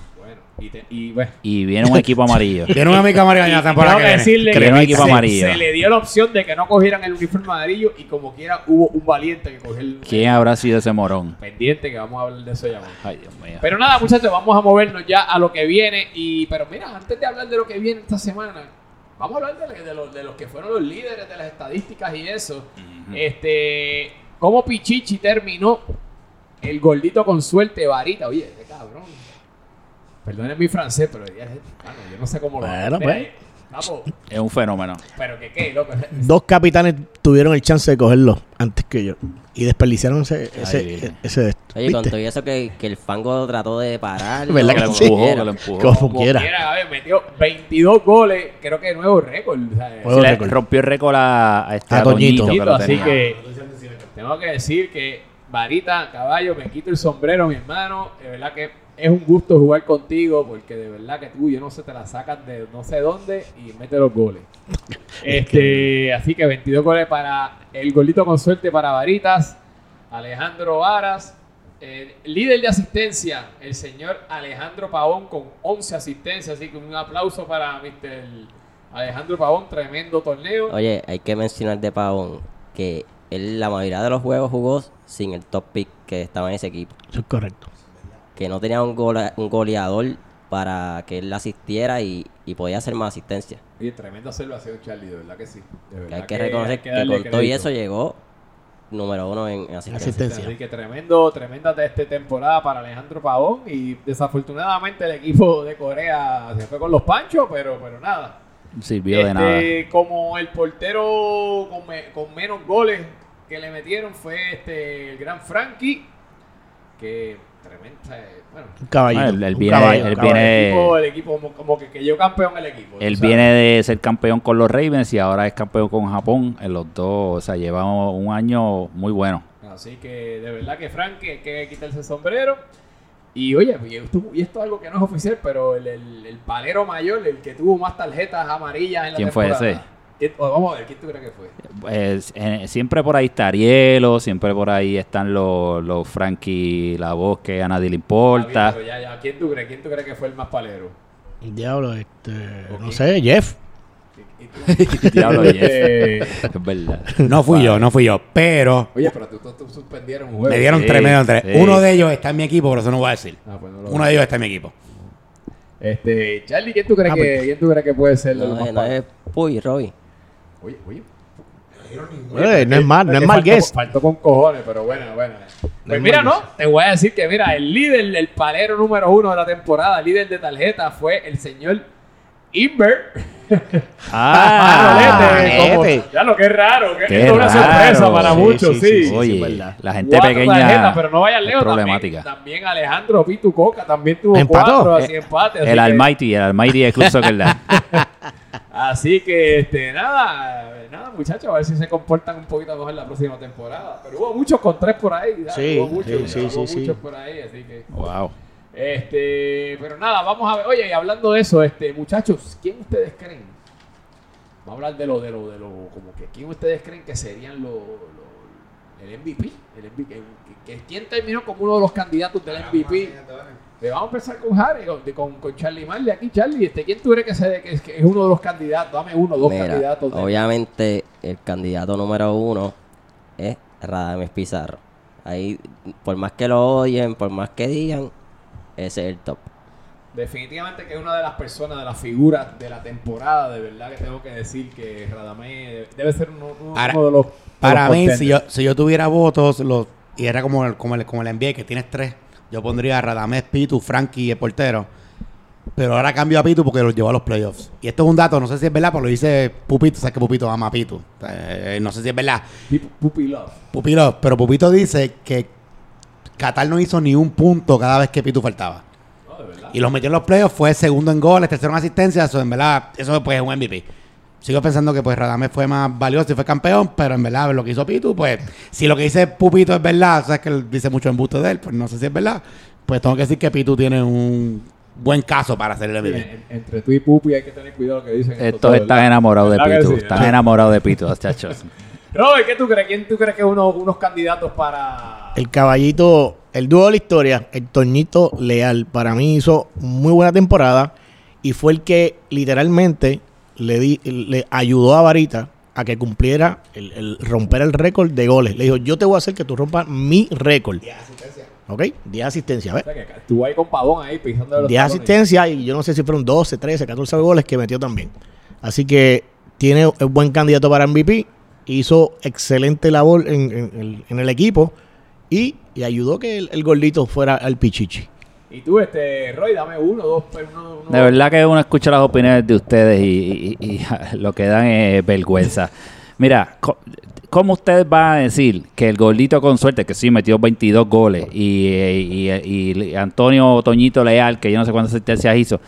Speaker 1: Y, te- y bueno.
Speaker 5: Y viene un equipo amarillo.
Speaker 3: Tiene un amigo amarillo en la temporada
Speaker 1: Tengo
Speaker 3: que viene.
Speaker 1: decirle
Speaker 5: Que
Speaker 1: que
Speaker 5: viene un equipo
Speaker 1: se,
Speaker 5: amarillo.
Speaker 1: se le dio la opción de que no cogieran el uniforme amarillo y como quiera hubo un valiente que cogió el
Speaker 5: ¿Quién habrá sido ese morón?
Speaker 1: pendiente que vamos a hablar de eso ya.
Speaker 5: Ay, Dios mío.
Speaker 1: Pero nada, muchachos, vamos a movernos ya a lo que viene y pero mira, antes de hablar de lo que viene esta semana, vamos a hablar de, de los, de los que fueron los líderes de las estadísticas y eso. Este, cómo Pichichi terminó el gordito con suerte varita, oye, qué cabrón. Perdonen mi francés, pero ya, mano, yo no sé cómo lo
Speaker 4: Bueno, pues.
Speaker 5: Es un fenómeno.
Speaker 1: pero que qué, loco.
Speaker 4: Dos capitanes tuvieron el chance de cogerlo antes que yo. Y desperdiciaron ese, ese,
Speaker 5: Virgen.
Speaker 4: ese de esto.
Speaker 2: Oye, con todo eso que, que el fango trató de parar.
Speaker 4: ¿Verdad
Speaker 5: Que
Speaker 4: que
Speaker 5: lo
Speaker 4: sí?
Speaker 5: empujó, que lo empujó.
Speaker 4: Como
Speaker 1: Como
Speaker 4: quiera.
Speaker 1: quiera, a ver, metió 22 goles, creo que nuevo récord.
Speaker 4: Nuevo
Speaker 5: Sí,
Speaker 4: récord.
Speaker 5: rompió el récord a, a este
Speaker 4: A
Speaker 5: Toñito,
Speaker 4: Toñito.
Speaker 5: que lo
Speaker 1: así que tengo que decir que Varita, caballo, me quito el sombrero, mi hermano. De verdad que es un gusto jugar contigo porque de verdad que tú, yo no sé, te la sacas de no sé dónde y mete los goles. este, así que 22 goles para el golito con suerte para Varitas, Alejandro Varas. eh, líder de asistencia, el señor Alejandro Pavón con 11 asistencias. Así que un aplauso para Mr. Alejandro Pavón, tremendo torneo.
Speaker 2: Oye, hay que mencionar de Pavón que él la mayoría de los juegos jugó sin el top pick que estaba en ese equipo.
Speaker 4: Eso es correcto.
Speaker 2: Que no tenía un, gola- un goleador para que él asistiera y, y podía hacer más asistencia.
Speaker 1: Oye, tremenda observación, Charlie, de verdad que sí. De
Speaker 2: Que
Speaker 1: verdad
Speaker 2: hay que reconocer que,
Speaker 1: darle
Speaker 2: con todo y eso llegó número uno en, en asistencia.
Speaker 4: Asistencia.
Speaker 1: Así que tremendo, tremenda de esta temporada para Alejandro Pavón y desafortunadamente el equipo de Corea se fue con los panchos, pero, pero nada.
Speaker 5: Sirvió de
Speaker 1: Este,
Speaker 5: nada.
Speaker 1: Como el portero con, me- con menos goles que le metieron fue este el gran Frankie, que tremenda, eh, bueno,
Speaker 4: Un caballito.
Speaker 5: Él- él
Speaker 4: un
Speaker 5: viene-
Speaker 4: caballo,
Speaker 5: él
Speaker 4: un caballo.
Speaker 5: viene-
Speaker 1: el equipo, el equipo como, como que cayó campeón el equipo.
Speaker 5: Él viene de ser campeón con los Ravens y ahora es campeón con Japón. En los dos, o sea, lleva un año muy bueno.
Speaker 1: Así que de verdad que Frank hay que quitarse el sombrero. Y oye, y esto, y esto es algo que no es oficial, pero el, el, el palero mayor, el que tuvo más tarjetas amarillas en la
Speaker 5: ¿Quién fue ese?
Speaker 1: ¿Quién- o vamos a ver, ¿quién tú crees que fue?
Speaker 5: Pues, eh, siempre por ahí está Arielo, siempre por ahí están los, los Frankie La Voz que a nadie le
Speaker 1: Ah,
Speaker 5: importa.
Speaker 1: bien, pero ya, ya, ¿Quién tú crees? ¿Quién tú crees que fue el más palero?
Speaker 4: Diablo, este. No
Speaker 1: Ok.
Speaker 4: sé, Jeff.
Speaker 5: Diablo, Jeff. Es verdad.
Speaker 3: No fui yo, no fui yo. Pero
Speaker 1: Oye, pero tú, tú, tú suspendieron un juego.
Speaker 3: me dieron
Speaker 5: Sí,
Speaker 3: tres, me dieron tres.
Speaker 5: sí.
Speaker 3: Uno de ellos está en mi equipo, por eso no voy a decir.
Speaker 1: Ah, pues no lo
Speaker 3: Uno de ellos está en mi equipo.
Speaker 1: Este, Charlie, ¿quién tú crees,
Speaker 4: Ah,
Speaker 1: que,
Speaker 4: pues.
Speaker 1: ¿quién tú crees que puede ser el
Speaker 2: No,
Speaker 1: más
Speaker 2: es- no es Puy, Robbie.
Speaker 1: Oye, oye.
Speaker 4: No es mal, no es mal
Speaker 1: faltó,
Speaker 4: guess.
Speaker 1: Faltó con cojones, pero bueno, bueno. Pues
Speaker 4: es
Speaker 1: mira, no, te voy a decir que mira, el líder, el palero número uno de la temporada, el líder de tarjeta fue el señor Inver.
Speaker 5: Ah,
Speaker 1: Manolete, como- ya lo que es raro, que
Speaker 5: Qué
Speaker 1: es una
Speaker 5: raro.
Speaker 1: sorpresa para
Speaker 4: Sí,
Speaker 1: muchos,
Speaker 4: sí,
Speaker 1: sí.
Speaker 4: sí, sí.
Speaker 5: Oye,
Speaker 4: verdad.
Speaker 5: la gente
Speaker 1: Cuatro
Speaker 5: pequeña
Speaker 1: tarjetas, pero no vayan lejos.
Speaker 5: problemática.
Speaker 1: También, también Alejandro Pitu Coca también tuvo
Speaker 4: ¿Empató?
Speaker 1: cuatro, así
Speaker 5: Eh,
Speaker 1: empate. así
Speaker 5: el
Speaker 1: que-
Speaker 5: Almighty, el Almighty de Club Soccer.
Speaker 1: Así que, este, nada, nada, muchachos, a ver si se comportan un poquito mejor la próxima temporada. Pero hubo muchos con tres por ahí, ¿sabes?
Speaker 4: Sí,
Speaker 1: hubo muchos,
Speaker 4: sí, sí,
Speaker 1: hubo
Speaker 4: sí,
Speaker 1: muchos
Speaker 4: sí.
Speaker 1: por ahí, así que.
Speaker 5: Wow.
Speaker 1: Este, pero nada, vamos a ver. Oye, y hablando de eso, este, muchachos, ¿quién ustedes creen? Vamos a hablar de lo, de lo, de lo, como que quién ustedes creen que serían los, el MVP, el MVP, que, que- que- quién terminó como uno de los candidatos del MVP. Vamos a empezar con Harry, con, con, con Charlie Marley aquí, Charlie. Este, ¿Quién tú crees que, se, que, es, que es uno de los candidatos? Dame uno, dos
Speaker 2: Mira,
Speaker 1: candidatos. de-
Speaker 2: obviamente el candidato número uno es Radames Pizarro. Ahí, por más que lo odien, por más que digan, ese es el top.
Speaker 1: Definitivamente que es una de las personas, de las figuras de la temporada, de verdad que tengo que decir que Radamé debe ser uno, uno-
Speaker 3: Para-
Speaker 1: uno de los... de
Speaker 3: Para
Speaker 1: los
Speaker 3: mí, si yo,
Speaker 1: contenders.
Speaker 3: si yo tuviera votos los, y era como el, como, el, como el NBA, que tienes tres, yo pondría a Radamés, Pitu, Frankie y el portero. Pero ahora cambio a Pitu porque los llevó a los playoffs. Y esto es un dato, no sé si es verdad, pero lo dice Pupito. Sabes que Pupito ama a Pitu. Eh, no sé si es verdad.
Speaker 1: Pup- Puppy Love.
Speaker 3: Pupilo, pero Pupito dice que Qatar no hizo ni un punto cada vez que Pitu faltaba.
Speaker 1: Verdad.
Speaker 3: Y los metió en los playoffs, fue segundo en goles, tercero en asistencia. Eso en verdad, eso pues es un MVP. Sigo pensando que pues Radamés fue más valioso y fue campeón, pero en verdad lo que hizo Pitu, pues si lo que dice Pupito es verdad, sabes que él dice mucho embuste de él, pues no sé si es verdad, pues tengo que decir que Pitu tiene un buen caso para ser el MVP.
Speaker 1: en- entre tú y Pupi hay que tener cuidado lo que dicen.
Speaker 5: Estos están enamorados de
Speaker 1: ¿Verdad que
Speaker 5: Pitu.
Speaker 1: sí?
Speaker 5: Están enamorados de Pitu, muchachos.
Speaker 1: Robert, ¿qué tú crees? ¿Quién tú crees que es uno, unos candidatos para...
Speaker 4: El caballito, el dúo de la historia, el Toñito Leal, para mí hizo muy buena temporada y fue el que literalmente le, di, le ayudó a Varita a que cumpliera el, el romper el récord de goles. Le dijo, yo te voy a hacer que tú rompas mi récord. ¿Ok? 10 asistencias.
Speaker 1: O sea, que estuvo ahí con Pavón ahí pisando los
Speaker 4: 10
Speaker 1: talones.
Speaker 4: asistencias y yo no sé si fueron 12, 13, 14 goles que metió también. Así que tiene un buen candidato para MVP. Hizo excelente labor en, en el, en el equipo y, y ayudó que el, el gordito fuera al pichichi.
Speaker 1: Y tú, este, Roy, dame uno, dos, pues, uno, uno-
Speaker 5: De verdad que uno escucha las opiniones de ustedes y, y- y lo que dan es vergüenza. Mira, ¿cómo ustedes van a decir que el gordito con suerte, que sí metió 22 goles, y, y- y- y Antonio Toñito Leal, que yo no sé cuántas asistencias hizo,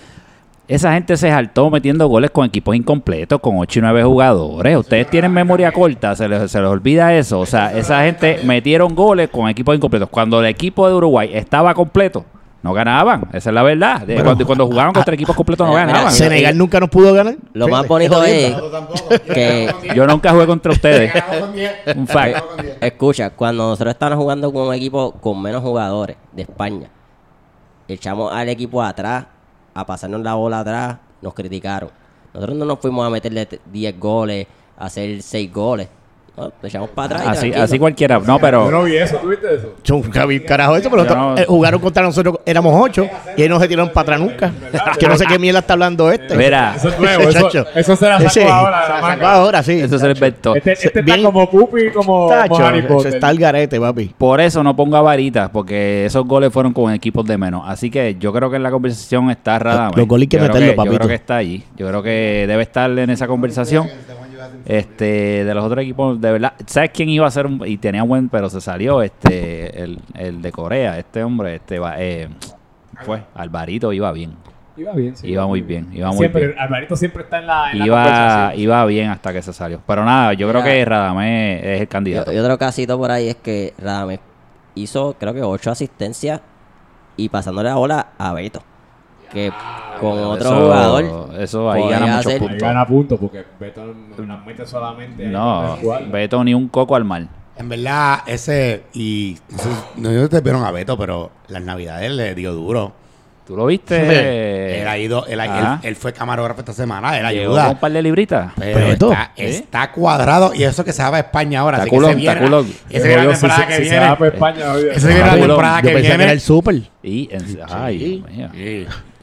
Speaker 5: esa gente se saltó metiendo goles con equipos incompletos, con 8 y 9 jugadores. Ustedes tienen memoria corta, se les, se les olvida eso. O sea, esa gente metieron goles con equipos incompletos. Cuando el equipo de Uruguay estaba completo, no ganaban. Esa es la verdad. De- cuando, cuando jugaban contra equipos completos no ganaban.
Speaker 2: se-
Speaker 4: Senegal nunca nos pudo ganar.
Speaker 2: Lo más bonito es que
Speaker 5: Yo nunca jugué contra ustedes. Un fact.
Speaker 2: Escucha, cuando nosotros estábamos jugando con un equipo con menos jugadores de España, echamos al equipo atrás, a pasarnos la bola atrás, nos criticaron. Nosotros no nos fuimos a meterle t- 10 goles, a hacer 6 goles. Lo echamos para atrás.
Speaker 5: Así, así cualquiera. No,
Speaker 1: Yo
Speaker 5: pero
Speaker 1: no vi eso, ¿tú viste eso?
Speaker 4: Chum, cabi- Carajo, eso, pero
Speaker 5: Yo no-
Speaker 4: eh, jugaron contra nosotros, éramos ocho y ellos no se tiraron para atrás nunca. Que no sé qué mierda está hablando este.
Speaker 5: Mira,
Speaker 1: Eso es nuevo, eso,
Speaker 4: Chacho.
Speaker 1: eso se la sacó ahora.
Speaker 4: se
Speaker 1: la
Speaker 4: la ahora, sí.
Speaker 5: eso se inventó.
Speaker 1: Este, este
Speaker 4: Bien-
Speaker 1: está como Pupi, como,
Speaker 4: Tacho,
Speaker 1: como Harry
Speaker 4: eso
Speaker 1: Potter.
Speaker 4: está el garete, papi.
Speaker 5: Por eso no pongo a varitas, porque esos goles fueron con equipos de menos. Así que yo creo que en la conversación está Radamés.
Speaker 4: Los goles hay que
Speaker 5: Yo creo
Speaker 4: meterlo,
Speaker 5: Yo
Speaker 4: papito.
Speaker 5: creo que está allí. Yo creo que debe estar en esa conversación. Este, de los otros equipos, de verdad. ¿Sabes quién iba a ser? un- y tenía buen, pero se salió. Este, el, el de Corea, este hombre, este, va- eh, fue, Alvarito iba bien.
Speaker 1: Iba bien, sí.
Speaker 5: Iba muy bien, iba muy
Speaker 1: siempre,
Speaker 5: bien.
Speaker 1: Alvarito siempre está en la, en
Speaker 5: Iba, iba bien hasta que se salió. Pero nada, yo creo que Radamés es el candidato.
Speaker 2: Y, y otro casito por ahí es que Radamés hizo, creo que 8 asistencias y pasándole la bola a Beto. Que con otro
Speaker 5: Eso-
Speaker 2: jugador.
Speaker 5: Eso ahí gana muchos
Speaker 2: hacer-
Speaker 1: Ahí
Speaker 5: puntos.
Speaker 1: gana puntos porque Beto las mete solamente. ahí
Speaker 5: No. Beto ni un coco al mar.
Speaker 3: En verdad, ese, y no sé, no sé si ustedes vieron a Beto, pero las navidades le dio duro.
Speaker 5: ¿Tú lo viste?
Speaker 3: él ha ido, él, fue camarógrafo esta semana, él
Speaker 5: Llegó con
Speaker 3: ayuda.
Speaker 5: un par de libritas.
Speaker 3: Pero
Speaker 4: Beto.
Speaker 3: está,
Speaker 5: ¿Eh?
Speaker 3: está cuadrado y eso que se va a España ahora.
Speaker 5: Está
Speaker 3: así que
Speaker 5: está
Speaker 3: viene-
Speaker 5: culón.
Speaker 3: Ese viene la
Speaker 1: Jodido, si
Speaker 3: temporada
Speaker 1: se-
Speaker 3: que
Speaker 1: si se
Speaker 3: viene.
Speaker 1: va para España,
Speaker 3: viene
Speaker 4: Yo
Speaker 3: que
Speaker 4: pensé que era
Speaker 3: viene.
Speaker 4: el super.
Speaker 5: Y, en- ay.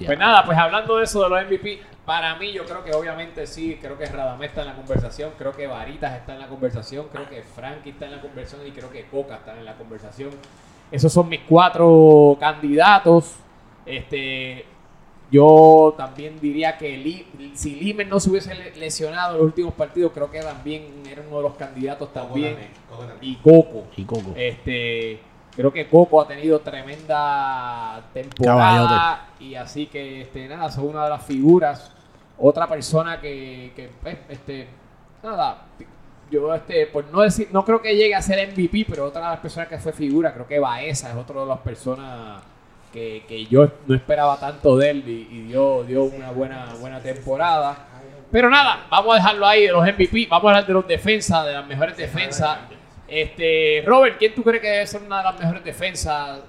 Speaker 1: Pues nada, pues hablando de eso de los MVP, para mí yo creo que obviamente sí, creo que Radamés está en la conversación, creo que Varitas está en la conversación, creo que Frankie está en la conversación y creo que Coca está en la conversación. Esos son mis cuatro candidatos. Este, yo también diría que Li- si Limer no se hubiese le- lesionado en los últimos partidos, creo que también era uno de los candidatos también. Y Coco.
Speaker 4: Y Coco.
Speaker 1: Este, creo que Coco ha tenido tremenda temporada y así que este nada, son una de las figuras. Otra persona que, que pues, este nada, yo este por no decir, no creo que llegue a ser MVP, pero otra de las personas que fue figura, creo que Baeza es otra de las personas que, que yo no esperaba tanto de él y, y dio, dio una buena, buena temporada. Pero nada, vamos a dejarlo ahí de los MVP, vamos a hablar de los defensas, de las mejores defensas. Este, Robert, ¿quién tú crees que debe ser una de las mejores defensas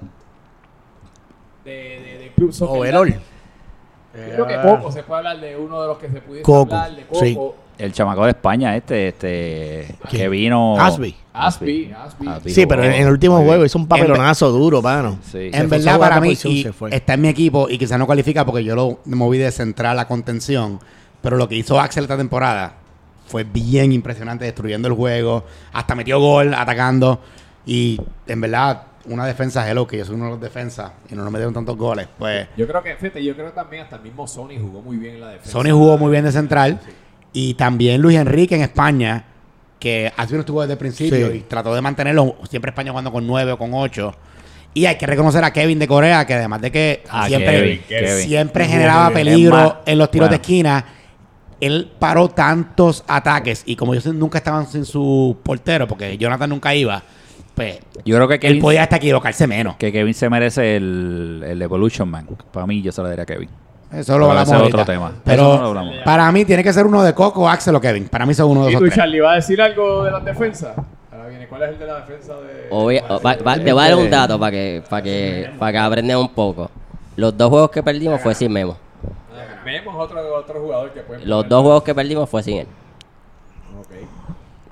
Speaker 1: de, de, del Club Soccer?
Speaker 4: Overall.
Speaker 1: Yo creo que poco se puede hablar de uno de los que se pudiese
Speaker 4: Coco,
Speaker 1: hablar, de Coco.
Speaker 4: sí.
Speaker 5: El chamaco de España, este, este, que vino.
Speaker 4: Asby.
Speaker 1: Aspi, Aspi.
Speaker 5: Asby
Speaker 4: Sí, pero en, el último juego hizo un papelonazo duro, mano.
Speaker 5: Sí.
Speaker 3: En verdad, para mí, y está en mi equipo y quizás no cualifica porque yo lo moví de central a contención. Pero lo que hizo Axel esta temporada fue bien impresionante, destruyendo el juego. Hasta metió gol, atacando. Y en verdad, una defensa, hello, que yo soy uno de los defensas y no nos metieron tantos goles. Pues
Speaker 1: Yo creo que, fíjate, yo creo que también hasta el mismo Sony jugó muy bien en la defensa.
Speaker 3: Sony jugó muy bien de central. Y también Luis Enrique en España, que así no estuvo desde el principio
Speaker 4: Sí.
Speaker 3: y trató de mantenerlo. Siempre España jugando con 9 o con 8. Y hay que reconocer a Kevin de Corea, que además de que
Speaker 5: Ah,
Speaker 3: siempre,
Speaker 5: Kevin, Kevin.
Speaker 3: siempre generaba peligro en los tiros de esquina, él paró tantos ataques. Y como ellos nunca estaban sin su portero, porque Jonathan nunca iba, pues
Speaker 5: Yo creo que
Speaker 3: él
Speaker 5: Kevin,
Speaker 3: podía hasta equivocarse menos.
Speaker 5: que Kevin se merece el, el Evolution Man. Para mí, yo se lo daría a Kevin.
Speaker 3: Eso lo hablamos ahorita.
Speaker 5: otro tema. Eso
Speaker 3: Pero
Speaker 5: no lo hablamos.
Speaker 3: para mí tiene que ser uno de Coco, Axel o Kevin. Para mí son uno de
Speaker 1: ¿Y
Speaker 3: esos
Speaker 1: tú,
Speaker 3: tres.
Speaker 1: Charlie, vas a decir algo de las defensas? Ahora viene, ¿cuál es el de la defensa de...?
Speaker 2: Obvia- o- va- va- te voy a dar un dato para que, para que, para que aprendan un poco. Los dos juegos que perdimos fue sin Memo.
Speaker 1: Vemos otro, otro jugador que puede...
Speaker 2: Los dos juegos que perdimos fue sin él.
Speaker 1: Ok.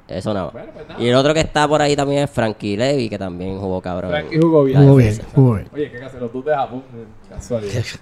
Speaker 2: Eso nada.
Speaker 1: Bueno, pues nada.
Speaker 2: Y el otro que está por ahí también es Frankie Levy, que también jugó cabrón.
Speaker 1: Frankie jugó bien.
Speaker 4: Jugó bien, jugó bien.
Speaker 1: Oye, ¿qué hace los dos de Japón? eh, Casualidad.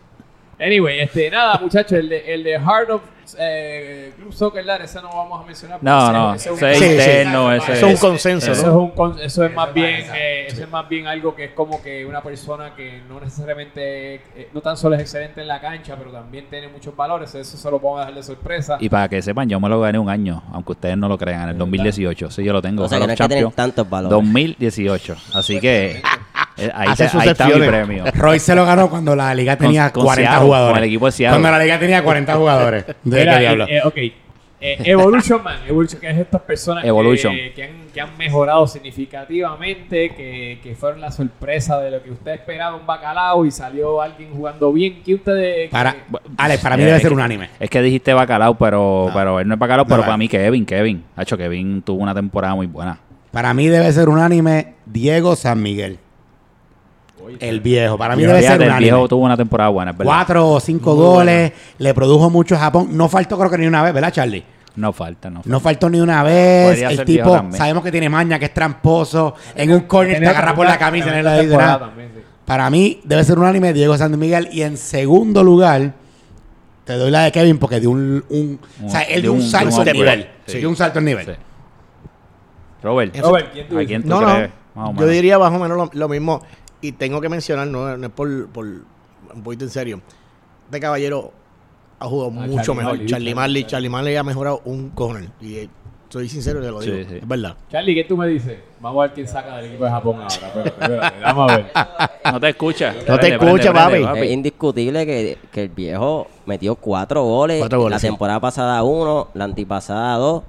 Speaker 1: Anyway, este, nada, muchachos, el de, el de Heart of eh, Club Soccer Lar, ese no vamos a mencionar.
Speaker 5: No,
Speaker 1: ese-
Speaker 5: no,
Speaker 1: ese es un-
Speaker 5: ese es
Speaker 4: Sí, sí.
Speaker 5: interno, ese
Speaker 4: Eso es un consenso,
Speaker 1: Eso
Speaker 4: ¿no?
Speaker 1: es, un con- eso es más bien eh, eso es más bien algo que es como que una persona que no necesariamente eh, no tan solo es excelente en la cancha pero también tiene muchos valores eso se lo podemos dejar de sorpresa
Speaker 5: Y para que sepan, yo me lo gané un año, aunque ustedes no lo crean, en el 2018. Sí, yo lo tengo.
Speaker 2: O sea que no que tantos valores.
Speaker 5: 2018. Así que eh, ahí,
Speaker 3: Hace
Speaker 5: te-
Speaker 3: sus
Speaker 5: ahí está mi
Speaker 3: excepciones.
Speaker 5: premio.
Speaker 3: Roy se lo ganó cuando la liga tenía
Speaker 5: con
Speaker 3: 40
Speaker 5: Seattle,
Speaker 3: jugadores.
Speaker 5: con el equipo de Seattle.
Speaker 3: Cuando la liga tenía 40 jugadores. ¿De qué diablo?
Speaker 1: eh, eh, ok Eh, Evolution Man Evolution que es estas personas que-
Speaker 5: Evolution.
Speaker 1: Que, han, que han mejorado significativamente que, que fueron la sorpresa de lo que usted esperaba un bacalao y salió alguien jugando bien ¿Qué ustedes
Speaker 3: Para, Alex, para mí
Speaker 5: Eh,
Speaker 3: debe ser
Speaker 5: que-
Speaker 3: unánime.
Speaker 5: Es que dijiste bacalao, pero,
Speaker 3: No.
Speaker 5: pero él no es bacalao,
Speaker 3: No,
Speaker 5: pero
Speaker 3: no.
Speaker 5: para mí Kevin, Kevin. Ha hecho Kevin tuvo una temporada muy buena.
Speaker 3: Para mí debe ser unánime Diego San Miguel. El viejo. Para mí debe ser
Speaker 5: el
Speaker 3: unánime.
Speaker 5: viejo tuvo una temporada buena, verdad.
Speaker 3: Cuatro o cinco
Speaker 4: Muy
Speaker 3: goles. Le produjo mucho a Japón. No faltó creo que ni una vez, ¿verdad, Charlie?
Speaker 5: No falta, no falta.
Speaker 3: No faltó ni una vez.
Speaker 5: Podría
Speaker 3: el tipo, sabemos que tiene maña, que es tramposo. En un corner te agarra por la camisa le dice
Speaker 1: temporada también, sí.
Speaker 3: Para mí debe ser unánime Diego San Miguel. Y en segundo lugar, te doy la de Kevin porque dio un. un- o sea, él dio un, salto
Speaker 5: de
Speaker 3: en nivel.
Speaker 5: Sí.
Speaker 3: Dio un salto en nivel.
Speaker 5: Sí. Robert,
Speaker 1: Robert, ¿quién tú
Speaker 5: ¿a quién tú
Speaker 4: No, no.
Speaker 5: crees?
Speaker 4: Yo diría más o menos lo, lo mismo. Y tengo que mencionar, no, no es por, por un poquito en serio. Este caballero ha jugado
Speaker 1: Ah,
Speaker 4: mucho
Speaker 1: Charlie
Speaker 4: mejor.
Speaker 1: Marley,
Speaker 4: Charlie Marley. Charlie Marley ha mejorado un cojones. Y eh, soy sincero, te lo
Speaker 5: Sí,
Speaker 4: digo.
Speaker 5: sí.
Speaker 4: Es verdad.
Speaker 1: Charlie, ¿qué tú me dices? Vamos a ver quién saca del equipo de Japón ahora. Espérate, espérate, vamos a ver.
Speaker 5: No te escucha.
Speaker 4: No te escucha, papi.
Speaker 2: Es indiscutible que, que el viejo metió cuatro goles.
Speaker 4: Cuatro goles,
Speaker 2: la
Speaker 4: sí.
Speaker 2: temporada pasada uno, la antipasada dos.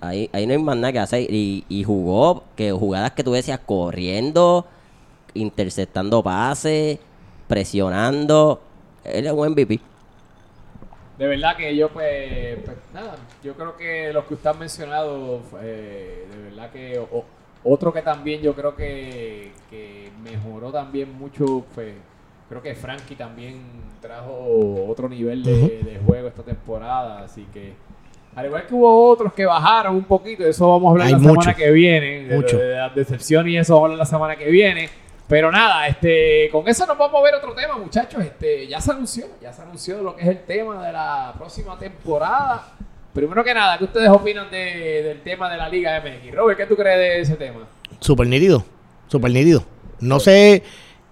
Speaker 2: Ahí, ahí no hay más nada que hacer. Y, y jugó que jugadas que tú decías corriendo, interceptando pases, presionando. Él es un MVP.
Speaker 1: De verdad que yo, pues, pues, nada, yo creo que los que usted ha mencionado, eh, de verdad que o- otro que también yo creo que, que mejoró también mucho, fue, creo que Frankie también trajo otro nivel de, de juego esta temporada, así que al igual que hubo otros que bajaron un poquito, de eso vamos a hablar
Speaker 4: Hay
Speaker 1: la
Speaker 4: mucho.
Speaker 1: semana que viene, de,
Speaker 4: Mucho.
Speaker 1: de las decepciones y eso vamos a hablar la semana que viene. Pero nada, este, con eso nos vamos a ver otro tema, muchachos. Este, ya se anunció, ya se anunció lo que es el tema de la próxima temporada. Primero que nada, ¿qué ustedes opinan de- del tema de la Liga MX? Robert, ¿qué tú crees de ese tema?
Speaker 4: Súper nítido. Súper nítido. No sé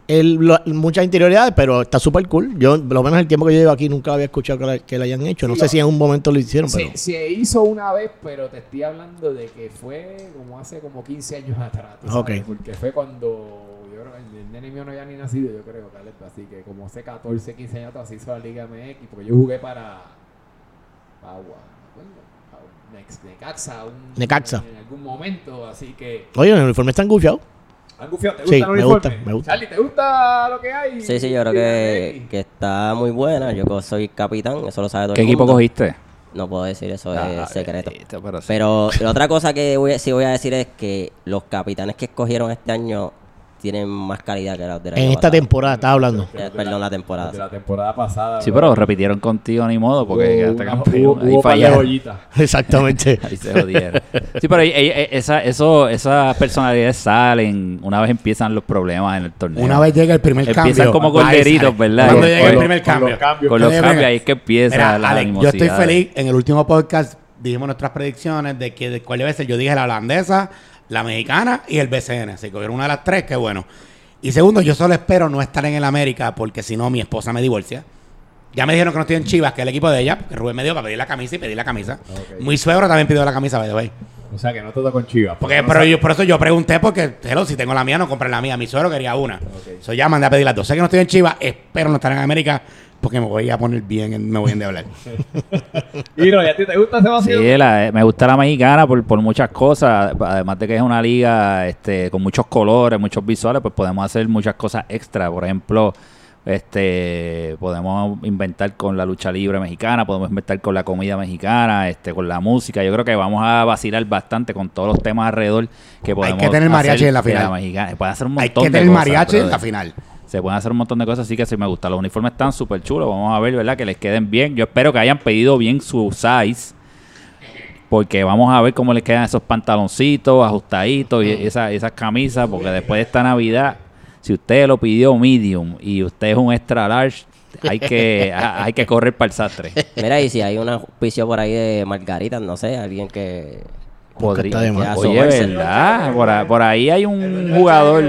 Speaker 4: el, lo- muchas interioridades, pero está súper cool. Yo, por lo menos el tiempo que yo llevo aquí, nunca había escuchado que la, que la hayan hecho. No
Speaker 1: Sí,
Speaker 4: sé
Speaker 1: lo-
Speaker 4: si en un momento lo hicieron, pero.
Speaker 1: Se, se hizo una vez, pero te estoy hablando de que fue como hace como 15 años atrás. sabes,
Speaker 4: Ok.
Speaker 1: Porque fue cuando yo creo que el nene mío no había ni nacido, yo creo, Caleb, Así que como hace 14, 15 años atrás hizo la Liga MX, porque yo jugué para Agua, Necaxa, un,
Speaker 4: Necaxa.
Speaker 1: en algún momento, así que
Speaker 4: Oye, el uniforme está engufiado.
Speaker 1: ¿Han gufiado? ¿Te
Speaker 4: Sí,
Speaker 1: gusta el
Speaker 4: me
Speaker 1: uniforme?
Speaker 4: gusta, me gusta.
Speaker 1: Charlie, ¿te gusta lo que hay?
Speaker 2: Sí, sí, yo creo que, que está muy buena. Yo soy capitán, eso lo sabe todo
Speaker 5: ¿Qué
Speaker 2: el
Speaker 5: equipo
Speaker 2: mundo.
Speaker 5: cogiste?
Speaker 2: No puedo decir eso,
Speaker 5: Ah,
Speaker 2: es secreto.
Speaker 5: eh, pero sí.
Speaker 2: Pero la otra cosa que voy a- sí voy a decir es que los capitanes que escogieron este año tienen más calidad que los de la
Speaker 4: En esta temporada, estaba hablando.
Speaker 2: perdón, la temporada.
Speaker 1: De la temporada pasada.
Speaker 5: Sí, pero repitieron contigo ni modo porque
Speaker 1: Hubo
Speaker 5: quedaste campeón.
Speaker 1: hubo-
Speaker 5: Ahí
Speaker 1: hubo
Speaker 5: fallaron.
Speaker 4: Exactamente.
Speaker 5: Ahí se jodieron. Sí, pero ahí- ahí- esa, eso, esas personalidades salen una vez empiezan los problemas en el torneo.
Speaker 3: Una vez llega el primer
Speaker 5: Empiezan
Speaker 3: cambio.
Speaker 5: como
Speaker 3: ahí
Speaker 5: corderitos. ¿verdad?
Speaker 3: Cuando llega el primer
Speaker 1: con los
Speaker 3: cambio.
Speaker 1: cambios.
Speaker 5: Con los cambios ahí es que empieza
Speaker 3: Mira,
Speaker 5: la
Speaker 3: Alex, yo estoy feliz. En el último podcast dijimos nuestras predicciones de que de cuál a ser. Yo dije la holandesa, la mexicana y el BCN. Si cogieron una de las tres, qué bueno. Y segundo, yo solo espero no estar en el América porque si no mi esposa me divorcia. Ya me dijeron que no estoy en Chivas, que es el equipo de ella, porque Rubén me dio para pedir la camisa y pedir la camisa.
Speaker 1: Ok.
Speaker 3: Mi suegro también pidió la camisa, by the way.
Speaker 1: O sea, que no todo con Chivas.
Speaker 3: Porque,
Speaker 1: no
Speaker 3: pero yo, por eso yo pregunté, porque, hello, si tengo la mía, no compré la mía. Mi suegro quería una. So ya mandé a pedir las dos. Sé que no estoy en Chivas, espero no estar en América, porque me voy a poner bien, me voy a.
Speaker 1: Hiro, ¿y a ti te gusta ese vacío?
Speaker 5: Sí, la- eh, me gusta la mexicana por, por muchas cosas. Además de que es una liga este, con muchos colores, muchos visuales, pues podemos hacer muchas cosas extra. Por ejemplo, este podemos inventar con la lucha libre mexicana, podemos inventar con la comida mexicana, este con la música. Yo creo que vamos a vacilar bastante con todos los temas alrededor que podemos
Speaker 3: que tener mariachi en la
Speaker 5: de
Speaker 3: final.
Speaker 5: mexicana. Puede hacer un
Speaker 3: Hay que
Speaker 5: de
Speaker 3: tener
Speaker 5: cosas,
Speaker 3: mariachi en la final.
Speaker 5: Se pueden hacer un montón de cosas, así que sí me gusta. Los uniformes están súper chulos. Vamos a ver, ¿verdad? Que les queden bien. Yo espero que hayan pedido bien su size. Porque vamos a ver cómo les quedan esos pantaloncitos ajustaditos y esa- esas camisas. Porque después de esta Navidad, si usted lo pidió medium y usted es un extra large, hay que, a- hay que correr para el sastre.
Speaker 2: Mira, y si hay un auspicio por ahí de margaritas, no sé, alguien que...
Speaker 5: Podría.
Speaker 4: está de más.
Speaker 5: Oye. ¿verdad? Por ahí hay un jugador.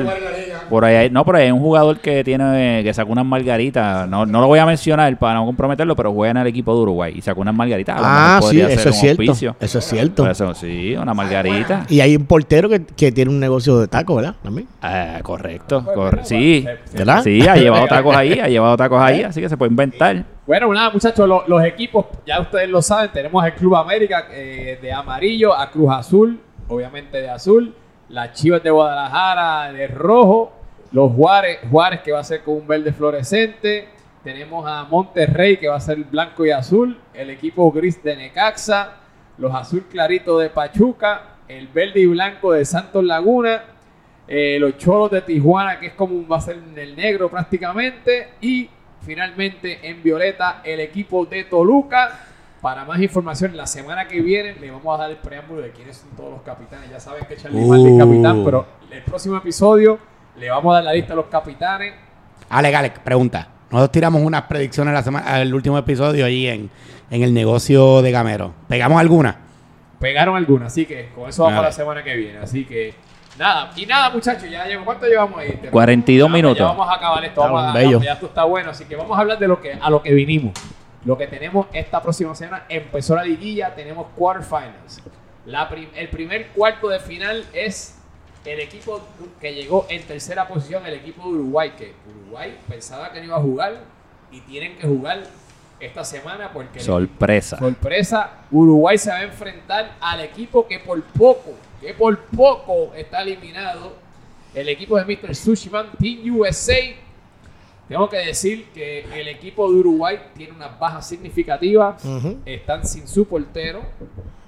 Speaker 5: Por ahí hay- no, pero hay un jugador que tiene que sacó unas margaritas. No, no lo voy a mencionar para no comprometerlo, pero juega en el equipo de Uruguay y sacó unas margaritas. A lo
Speaker 4: Ah,
Speaker 5: mejor
Speaker 4: sí,
Speaker 5: podría
Speaker 4: eso
Speaker 5: ser
Speaker 4: es
Speaker 5: un
Speaker 4: cierto. Eso es cierto.
Speaker 5: Por eso, sí, una margarita.
Speaker 4: Y hay un portero que, que tiene un negocio de taco, ¿verdad? También.
Speaker 5: Ah, correcto. corre- sí,
Speaker 4: ¿Verdad?
Speaker 5: sí, ha llevado tacos ahí, ha llevado tacos ahí, así que se puede inventar.
Speaker 1: Bueno, nada, muchachos, lo- los equipos, ya ustedes lo saben, tenemos el Club América eh, de amarillo, a Cruz Azul, obviamente de azul, las Chivas de Guadalajara de rojo, los Juárez, Juárez que va a ser con un verde fluorescente, tenemos a Monterrey que va a ser blanco y azul, el equipo gris de Necaxa, los azul clarito de Pachuca, el verde y blanco de Santos Laguna, eh, los cholos de Tijuana, que es como un- va a ser el negro prácticamente, y finalmente en violeta el equipo de Toluca. Para más información, la semana que viene le vamos a dar el preámbulo de quiénes son todos los capitanes. Ya saben que Charlie Marley es
Speaker 3: Uh.
Speaker 1: capitán, pero el próximo episodio le vamos a dar la lista de los capitanes.
Speaker 3: Alex, Alex, pregunta. Nosotros tiramos unas predicciones la semana, el último episodio ahí en, en el negocio de Gamero. ¿Pegamos alguna?
Speaker 1: Pegaron algunas, así que con eso vamos
Speaker 3: Vale.
Speaker 1: la semana que viene. Así que nada, y nada, muchachos, ya llevo, ¿cuánto llevamos ahí?
Speaker 5: 42
Speaker 1: Ya,
Speaker 5: minutos.
Speaker 1: Ya vamos a acabar esto,
Speaker 4: Está
Speaker 1: vamos a,
Speaker 4: bello.
Speaker 1: ya esto está bueno, así que vamos a hablar de lo que a lo que vinimos. Lo que tenemos esta próxima semana empezó la liguilla, tenemos quarterfinals. La prim- el primer cuarto de final es el equipo que llegó en tercera posición, el equipo de Uruguay, que Uruguay pensaba que no iba a jugar y tienen que jugar esta semana porque el
Speaker 5: Sorpresa.
Speaker 1: Sorpresa, Uruguay se va a enfrentar al equipo que por poco, que por poco está eliminado, el equipo de Mr. Sushiman Team USA. Tengo que decir que el equipo de Uruguay tiene unas bajas significativas,
Speaker 4: Ujú.
Speaker 1: están sin su portero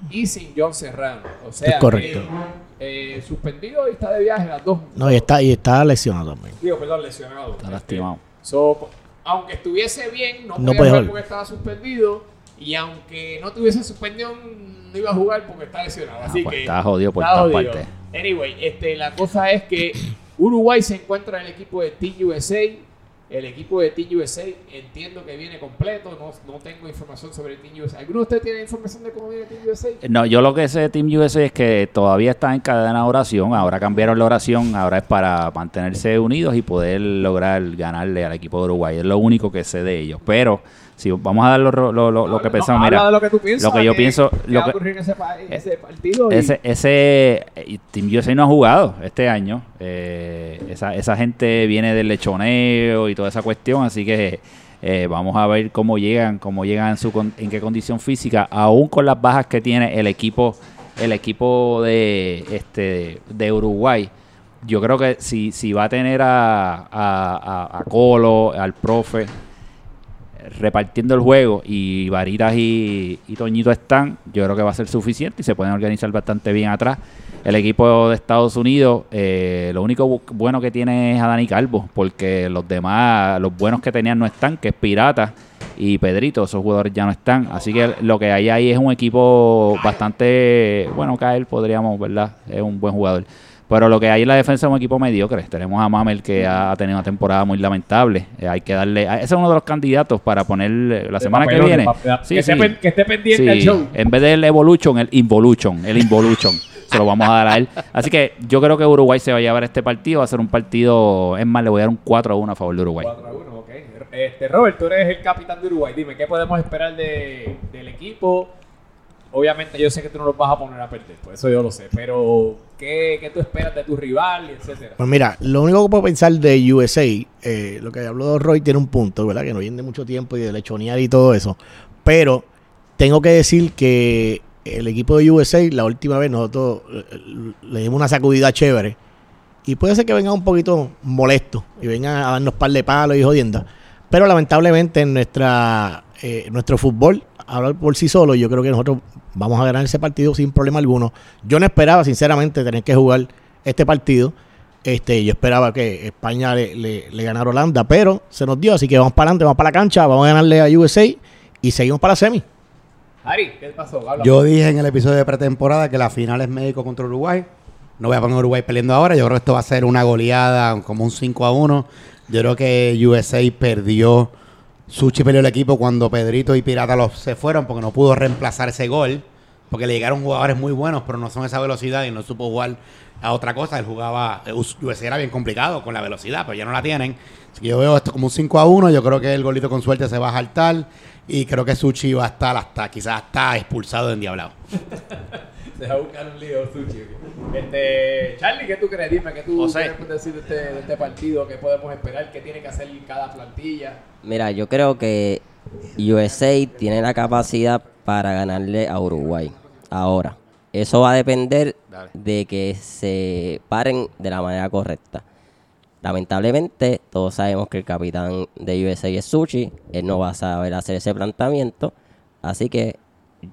Speaker 1: y sin John Serrano. O sea,
Speaker 4: Es correcto.
Speaker 1: que, eh, suspendido y está de viaje las dos.
Speaker 4: No, y está, y está lesionado también.
Speaker 1: Digo, perdón, lesionado.
Speaker 5: Está lastimado.
Speaker 1: So, aunque estuviese bien, no,
Speaker 4: No
Speaker 1: podía
Speaker 4: puede
Speaker 1: jugar porque estaba suspendido. Y aunque no tuviese suspensión, no iba a jugar porque está lesionado.
Speaker 5: Ah,
Speaker 1: Así
Speaker 5: pues
Speaker 1: que
Speaker 5: está jodido por todas partes.
Speaker 1: Anyway, este, la cosa es que Uruguay se encuentra en el equipo de Team USA. El equipo de Team USA entiendo que viene completo. No, no tengo información sobre Team USA. ¿Alguno de ustedes tiene información de cómo viene Team USA?
Speaker 5: No, yo lo que sé de Team USA es que todavía está en cadena de oración. Ahora cambiaron la oración. Ahora es para mantenerse unidos y poder lograr ganarle al equipo de Uruguay. Es lo único que sé de ellos. Pero si vamos a dar lo, lo- lo- lo que pensamos, mira,
Speaker 1: de lo que tú piensas.
Speaker 5: lo que yo pienso- lo
Speaker 1: va a
Speaker 5: que-
Speaker 1: ocurrir en ese, en ese partido. y-
Speaker 5: ese, eh, no ha jugado este año. Eh, esa, esa gente viene del lechoneo y toda esa cuestión, así que eh, vamos a ver cómo llegan, cómo llegan en, su en qué condición física, aún con las bajas que tiene el equipo, el equipo de este de Uruguay. yo creo que si, si va a tener a, a, a- a Colo, al profe, repartiendo el juego y Varitas y, y Toñito están, yo creo que va a ser suficiente y se pueden organizar bastante bien atrás. El equipo de Estados Unidos, eh, lo único bu- bueno que tiene es a Dani Calvo, porque los demás, los buenos que tenían no están, que es Pirata y Pedrito, esos jugadores ya no están. Así que lo que hay ahí es un equipo bastante, bueno, Kael podríamos, ¿verdad? Es un buen jugador. Pero lo que hay en la defensa es un equipo mediocre. Tenemos a Mamel que ha tenido una temporada muy lamentable. Eh, hay que darle. Ese es uno de los candidatos para poner la semana que viene. Sí,
Speaker 1: que,
Speaker 5: sí.
Speaker 1: Esté, pen- que esté pendiente
Speaker 5: Sí,
Speaker 1: show.
Speaker 5: En vez del Evolution, el Involution. El Involution. se lo vamos a dar a él. Así que yo creo que Uruguay se va a llevar este partido. Va a ser un partido. Es más, le voy a dar un 4 a 1 a favor de Uruguay.
Speaker 1: 4 a 1, ok. Este, Robert, tú eres el capitán de Uruguay. Dime, ¿qué podemos esperar de, del equipo? Obviamente yo sé que tú no los vas a poner a perder, por eso yo lo sé. Pero, ¿qué, qué tú esperas de tu rival, y etcétera?
Speaker 4: Pues mira, lo único que puedo pensar de USA, eh, lo que habló Roy tiene un punto, ¿verdad? Que no viene mucho tiempo y de lechonear y todo eso. Pero tengo que decir que el equipo de USA, la última vez nosotros eh, le dimos una sacudida chévere. Y puede ser que venga un poquito molesto y venga a darnos par de palos y jodiendas. Pero lamentablemente en nuestra, eh, nuestro fútbol, hablar por sí solo, yo creo que nosotros vamos a ganar ese partido sin problema alguno. Yo no esperaba, sinceramente, tener que jugar este partido. Este, yo esperaba que España le, le- le ganara a Holanda, pero se nos dio, así que vamos para adelante, vamos para la cancha, vamos a ganarle a USA y seguimos para la semi.
Speaker 1: Ari, ¿qué pasó? Habla.
Speaker 3: Yo dije en el episodio de pretemporada que la final es México contra Uruguay. No voy a poner a Uruguay peleando ahora. Yo creo que esto va a ser una goleada, como un 5 a 1. Yo creo que USA perdió. Suchi peleó el equipo cuando Pedrito y Pirata los, se fueron porque no pudo reemplazar ese gol. Porque le llegaron jugadores muy buenos, pero no son esa velocidad y no supo jugar a otra cosa. Él jugaba. USA era bien complicado con la velocidad, pero ya no la tienen. Así que yo veo esto como un 5 a 1. Yo creo que el golito con suerte se va a saltar. Y creo que Suchi va a estar hasta, quizás hasta expulsado de endiablado.
Speaker 1: Se va a buscar un lío, Suchi. ok. Este, Charlie, ¿qué tú crees? Dime, ¿qué tú
Speaker 5: José.
Speaker 1: quieres decir de este, de este partido? ¿Qué podemos esperar? ¿Qué tiene que hacer cada plantilla?
Speaker 2: Mira, yo creo que USA tiene la capacidad para ganarle a Uruguay. Ahora, eso va a depender
Speaker 5: Dale.
Speaker 2: de que se paren de la manera correcta. Lamentablemente, todos sabemos que el capitán de USA es Suchi. Él no va a saber hacer ese planteamiento. Así que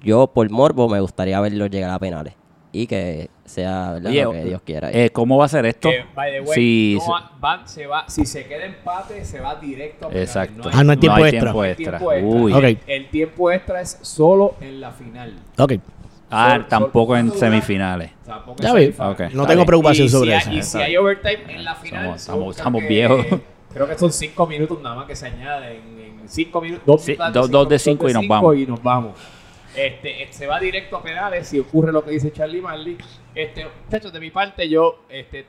Speaker 2: yo, por morbo, me gustaría verlo llegar a penales. Y que sea ¿verdad?
Speaker 5: Oye,
Speaker 2: lo que Dios quiera.
Speaker 5: eh, ¿Cómo va a ser esto?
Speaker 1: Que, by the way,
Speaker 5: Si-
Speaker 1: no va- van- se va, si se queda empate, se va directo a penales.
Speaker 5: Exacto.
Speaker 4: Ah, no hay tiempo extra.
Speaker 5: tiempo
Speaker 1: hay
Speaker 5: extra.
Speaker 1: tiempo extra.
Speaker 5: Uy.
Speaker 1: El, el tiempo extra es solo en la final.
Speaker 4: Ok,
Speaker 5: Ah,
Speaker 1: Sol-
Speaker 5: tampoco en semifinales.
Speaker 1: Tampoco
Speaker 4: Ya vi. no tengo
Speaker 5: bien.
Speaker 4: preocupación
Speaker 1: y si
Speaker 4: sobre
Speaker 1: hay-
Speaker 4: eso.
Speaker 1: Y si hay overtime en la final,
Speaker 5: Somos- estamos-
Speaker 1: creo
Speaker 5: estamos
Speaker 1: que-
Speaker 5: viejos.
Speaker 1: Creo que son cinco minutos nada más que se añaden. En cinco minutos. Dos,
Speaker 5: Sí, dos- dos de cinco y nos vamos.
Speaker 1: Y nos vamos. Este, se va directo a penales si ocurre lo que dice Charlie Marley. Este, muchachos, de mi parte, yo este,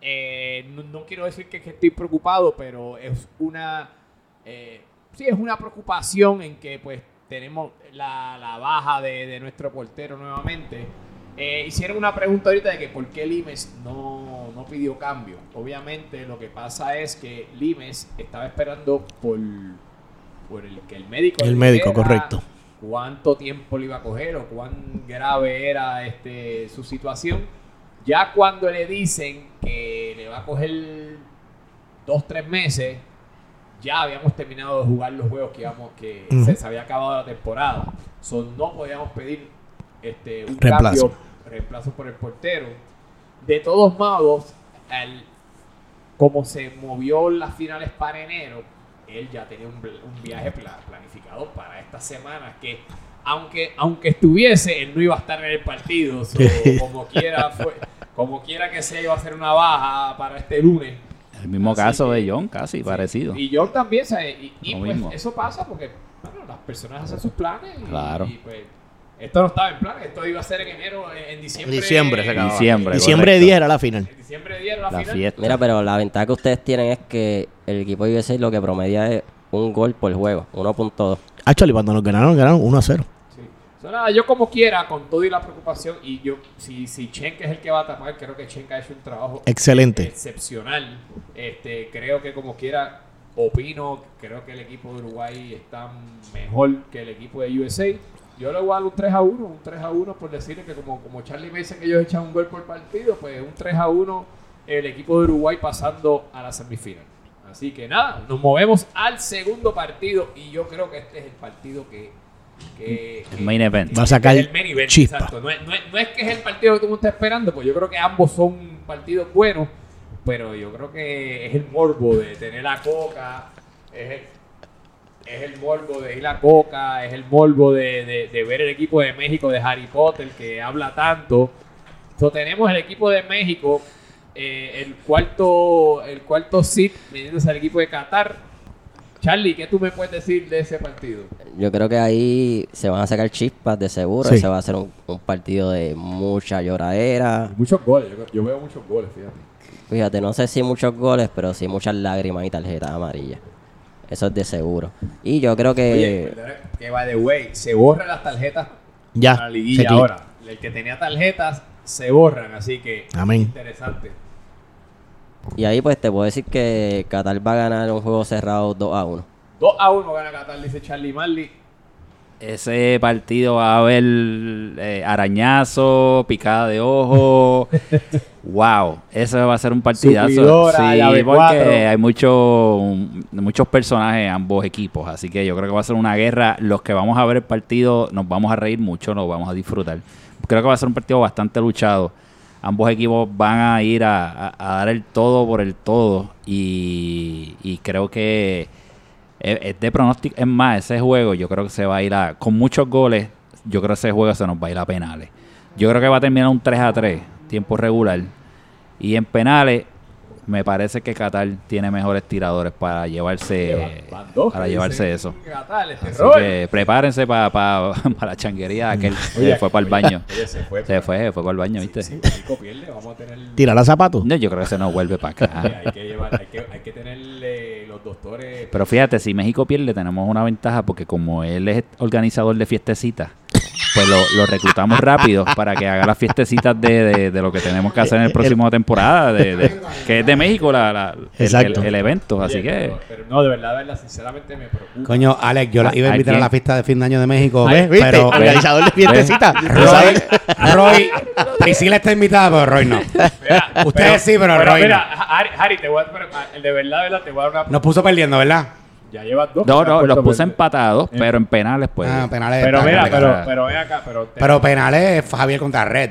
Speaker 1: eh, no, no quiero decir que, que estoy preocupado, pero es una. eh, sí, es una preocupación en que, pues, tenemos la, la baja de, de nuestro portero nuevamente. Eh, hicieron una pregunta ahorita de que por qué Limes no, no pidió cambio. Obviamente lo que pasa es que Limes estaba esperando por, por el que el médico
Speaker 4: El médico, correcto.
Speaker 1: Cuánto tiempo le iba a coger o cuán grave era este su situación. Ya cuando le dicen que le va a coger dos, tres meses, ya habíamos terminado de jugar los juegos que íbamos, que se, se había acabado la temporada. So, no podíamos pedir este, un
Speaker 4: Reemplazo.
Speaker 1: cambio, reemplazo por el portero. De todos modos, al- como se movió las finales para enero, él ya tenía un, viaje pla- planificado para estas semanas que aunque aunque estuviese él no iba a estar en el partido so, como quiera fue como quiera que sea iba a ser una baja para este lunes
Speaker 5: El mismo
Speaker 1: Así
Speaker 5: caso
Speaker 1: que-
Speaker 5: de John, casi parecido.
Speaker 1: y yo también ¿sabes? y, y, pues, eso pasa porque bueno, las personas hacen sus planes y,
Speaker 5: Claro.
Speaker 1: y, pues esto no estaba en plan esto iba a ser en enero en, en diciembre
Speaker 4: Diciembre se acababa.
Speaker 5: Diciembre,
Speaker 4: Diciembre
Speaker 5: correcto.
Speaker 4: 10 era la final.
Speaker 1: en diciembre 10 la,
Speaker 5: La
Speaker 1: final
Speaker 5: fiesta.
Speaker 2: Mira, pero la ventaja que ustedes tienen es que el equipo de USA lo que promedia es un gol por juego, 1.2.
Speaker 4: Actually, cuando nos ganaron, ganaron 1 a 0.
Speaker 1: Sí. So, nada, yo como quiera, con todo y la preocupación, y yo, si, si Chenka es el que va a tapar, creo que Chenka ha hecho un trabajo
Speaker 4: Excelente.
Speaker 1: excepcional. Este, creo que como quiera, opino, creo que el equipo de Uruguay está mejor que el equipo de USA. Yo le voy a dar un 3 a 1, un 3 a 1 por decirle que como, como Charlie me dice que ellos echan un gol por partido, pues un 3 a 1 el equipo de Uruguay pasando a la semifinal. Así que nada, nos movemos al segundo partido y yo creo que este es el partido que... que-
Speaker 5: El
Speaker 1: que-
Speaker 5: main event.
Speaker 4: Va a sacar
Speaker 1: el main event,
Speaker 4: chispa.
Speaker 1: exacto. No es, no es- no es que es el partido que tú me estás esperando, pues yo creo que ambos son partidos buenos, pero yo creo que es el morbo de tener la coca, es el, es el morbo de ir a coca, es el morbo de, de- de ver el equipo de México de Harry Potter que habla tanto. So, tenemos el equipo de México, eh, el cuarto el cuarto seed, midiéndose al equipo de Qatar. Charlie, ¿qué tú me puedes decir de ese partido?
Speaker 2: Yo creo que ahí se van a sacar chispas de seguro.
Speaker 4: Sí.
Speaker 2: Ese va a ser un, un partido de mucha lloradera.
Speaker 1: Muchos goles, yo, yo veo muchos goles, fíjate.
Speaker 2: Fíjate, no sé si muchos goles, pero sí muchas lágrimas y tarjetas amarillas. Eso es de seguro. Y yo creo que...
Speaker 1: Oye, que by the way, se borran las tarjetas
Speaker 4: Ya,
Speaker 1: para la liguilla ahora. El que tenía tarjetas se borran, así que
Speaker 4: Amén.
Speaker 1: interesante.
Speaker 2: Y ahí pues te puedo decir que Qatar va a ganar un juego cerrado 2 a 1.
Speaker 1: 2 a 1 gana Qatar, dice Charlie Marley.
Speaker 5: Ese partido va a haber eh, arañazo, picada de ojo. wow, ese va a ser un partidazo.
Speaker 1: Suplidora, llave
Speaker 5: porque hay mucho, muchos personajes en ambos equipos, así que yo creo que va a ser una guerra. Los que vamos a ver el partido nos vamos a reír mucho, nos vamos a disfrutar. Creo que va a ser un partido bastante luchado. Ambos equipos van a ir a, a- a dar el todo por el todo y, y creo que es, es de pronóstico. Es más, ese juego yo creo que se va a ir a. Con muchos goles, yo creo que ese juego se nos va a ir a penales. Yo creo que va a terminar un 3 a 3, tiempo regular. Y en penales, me parece que Qatar tiene mejores tiradores para llevarse, para llevarse eso.
Speaker 1: Qatar, este
Speaker 5: Así
Speaker 1: Robert.
Speaker 5: que prepárense para la changuería aquel
Speaker 1: Oye,
Speaker 5: fue para el baño.
Speaker 1: Oye, se fue.
Speaker 5: Se fue, fue para el baño, ¿viste?
Speaker 1: México pierde, vamos a tener...
Speaker 4: Tira la zapato.
Speaker 5: No, yo creo que se nos vuelve para
Speaker 1: Oye,
Speaker 5: acá.
Speaker 1: hay, que llevar, hay, que, hay que tenerle
Speaker 5: Pero fíjate, si México pierde, tenemos una ventaja porque como él es organizador de fiestecitas, pues lo, lo reclutamos rápido para que haga las fiestecitas de, de- de lo que tenemos que hacer en el próximo temporada, de, de- que es de México la, la- el,
Speaker 4: Exacto.
Speaker 5: el- el evento. Así
Speaker 1: Oye,
Speaker 5: que
Speaker 1: pero, pero no, de verdad, de verdad, sinceramente me preocupa.
Speaker 3: Coño, Alex, yo la iba a invitar a la fiesta de fin de año de México,
Speaker 4: ¿Ves? ¿Viste?
Speaker 3: pero
Speaker 4: Organizador de fiestecita.
Speaker 3: Roy, Roy, Priscila está invitada, pero Roy no.
Speaker 1: Mira,
Speaker 3: Ustedes sí, pero Roy
Speaker 1: mira, Harry, Harry, te voy a... pero, ah, De verdad, de verdad, te voy a dar una...
Speaker 3: Nos puso perdiendo, ¿verdad?
Speaker 1: Ya llevas dos.
Speaker 5: no,
Speaker 1: que
Speaker 5: no, los puse empatados,
Speaker 1: Eh.
Speaker 5: pero en penales, pues.
Speaker 3: Ah, penales.
Speaker 1: Pero mira, pero, pero ven acá, pero...
Speaker 3: Pero penales es Javier contra Red.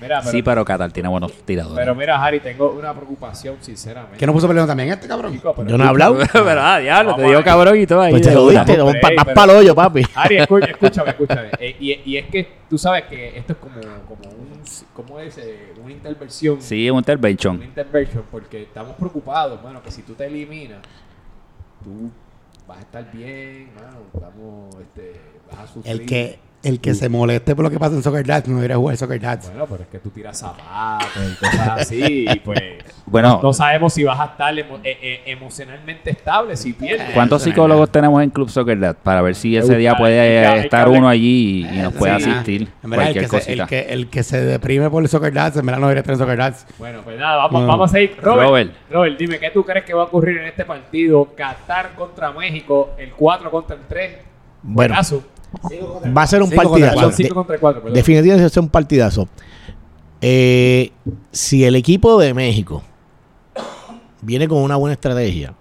Speaker 1: Mira, pero,
Speaker 5: sí, pero Qatar tiene buenos tiradores.
Speaker 1: pero mira, Harry, tengo una preocupación, sinceramente.
Speaker 3: ¿Quién nos puso perdiendo también este, cabrón?
Speaker 1: Chico, pero
Speaker 4: Yo no he hablado.
Speaker 5: pero, ah, diablo, te digo cabrón y todo ahí.
Speaker 4: Pues te lo
Speaker 5: una.
Speaker 4: diste.
Speaker 1: Pero-
Speaker 4: para el hoyo, papi.
Speaker 1: Harry, escúchame, escúchame. Eh, y, y es que tú sabes que esto es como, como un, ¿cómo es? Eh, una intervención.
Speaker 5: Sí, un intervention.
Speaker 1: Una intervention, porque estamos preocupados, mano, que si tú te eliminas, tú vas a estar bien, mano, estamos, este, vas a sufrir.
Speaker 3: El que, el que se moleste por lo que pasa en Soccer Dads no debería jugar Soccer Dads.
Speaker 1: Bueno, pero es que tú tiras zapatos y cosas así, y pues...
Speaker 5: Bueno,
Speaker 1: No sabemos si vas a estar emo- eh, eh, emocionalmente estable si pierdes.
Speaker 5: ¿Cuántos psicólogos tenemos en Club Soccer Dad? Para ver si ese día puede estar uno allí y, y nos puede
Speaker 3: Sí,
Speaker 5: asistir.
Speaker 3: En verdad, el
Speaker 5: Cualquier
Speaker 3: que, se,
Speaker 5: cosita.
Speaker 3: el, que, el que se deprime por el Soccer Dads, en verdad no debería estar en Soccer Dads.
Speaker 1: Bueno, pues nada, vamos,
Speaker 3: No.
Speaker 1: vamos a seguir. Robert,
Speaker 5: Robert.
Speaker 1: Robert. dime, ¿qué tú crees que va a ocurrir en este partido? Qatar contra México, el 4 contra el 3.
Speaker 4: Bueno. Va a ser un
Speaker 3: Cinco
Speaker 4: partidazo.
Speaker 3: cuatro.
Speaker 1: Son 5 contra 4, perdón.
Speaker 4: Definitivamente va a ser un partidazo. Eh, si el equipo de México viene con una buena estrategia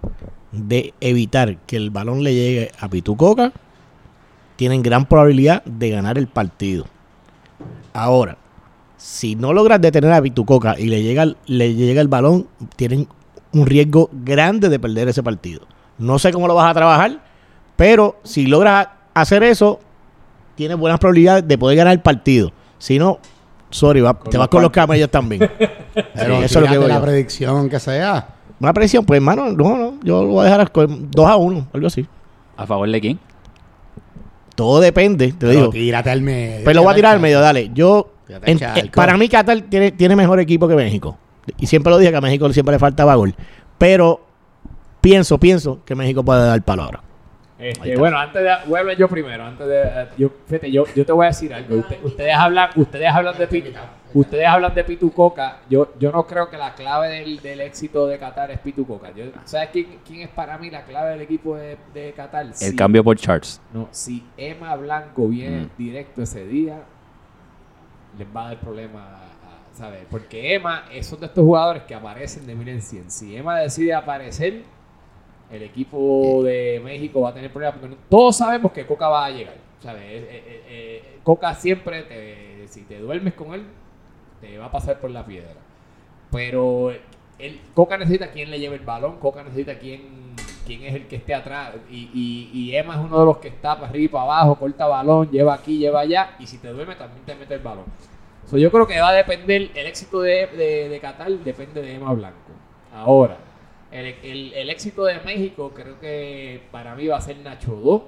Speaker 4: de evitar que el balón le llegue a Pitucoca, tienen gran probabilidad de ganar el partido. Ahora, si no logras detener a Pitucoca y le llega, le llega el balón, tienen un riesgo grande de perder ese partido. No sé cómo lo vas a trabajar, pero si logras hacer eso, tienes buenas probabilidades de poder ganar el partido. Si no, sorry, va- te vas con los camellos también.
Speaker 3: Pero
Speaker 4: Sí, eso es lo que voy
Speaker 3: la
Speaker 4: yo.
Speaker 3: predicción que sea.
Speaker 4: Una presión, pues hermano, no, no, yo lo voy a dejar con 2 a 1, algo así.
Speaker 5: ¿A favor de quién?
Speaker 4: Todo depende, te
Speaker 3: Pero
Speaker 4: digo.
Speaker 3: tírate al medio.
Speaker 4: Pero lo voy a tirar al medio, dale. Yo, en- eh, para mí Qatar tiene, tiene mejor equipo que México. Y siempre lo dije que a México siempre le faltaba gol. Pero pienso, pienso que México puede dar palabra.
Speaker 1: Este, bueno, antes de. Voy a hablar yo primero. Antes de. eh, Yo, fíjate, yo, yo te voy a decir algo. Usted- ustedes, hablan, ustedes hablan de Pitu. Ustedes hablan de Pitu Coca. Yo, yo no creo que la clave del, del éxito de Qatar es Pitu Coca. Yo- ¿Sabes quién, quién es para mí la clave del equipo de, de Qatar?
Speaker 5: El
Speaker 1: Si-
Speaker 5: cambio por charts.
Speaker 1: No, si Emma Blanco viene
Speaker 5: Mm.
Speaker 1: directo ese día, les va a dar problema. ¿sabes? Porque Emma es uno de estos jugadores que aparecen de mil en cien. Si Emma decide aparecer, el equipo de México va a tener problemas porque todos sabemos que Coca va a llegar. ¿sabes? Eh, eh, eh, Coca siempre, te- si te duermes con él, te va a pasar por la piedra. Pero el, Coca necesita quien le lleve el balón, Coca necesita quien, quien es el que esté atrás. Y, y, y Emma es uno de los que está para arriba para abajo, corta balón, lleva aquí, lleva allá. Y si te duerme, también te mete el balón. So, yo creo que va a depender, el éxito de, de, de Qatar depende de Emma Blanco. Ahora, el, el- el éxito de México creo que para mí va a ser Nacho 2.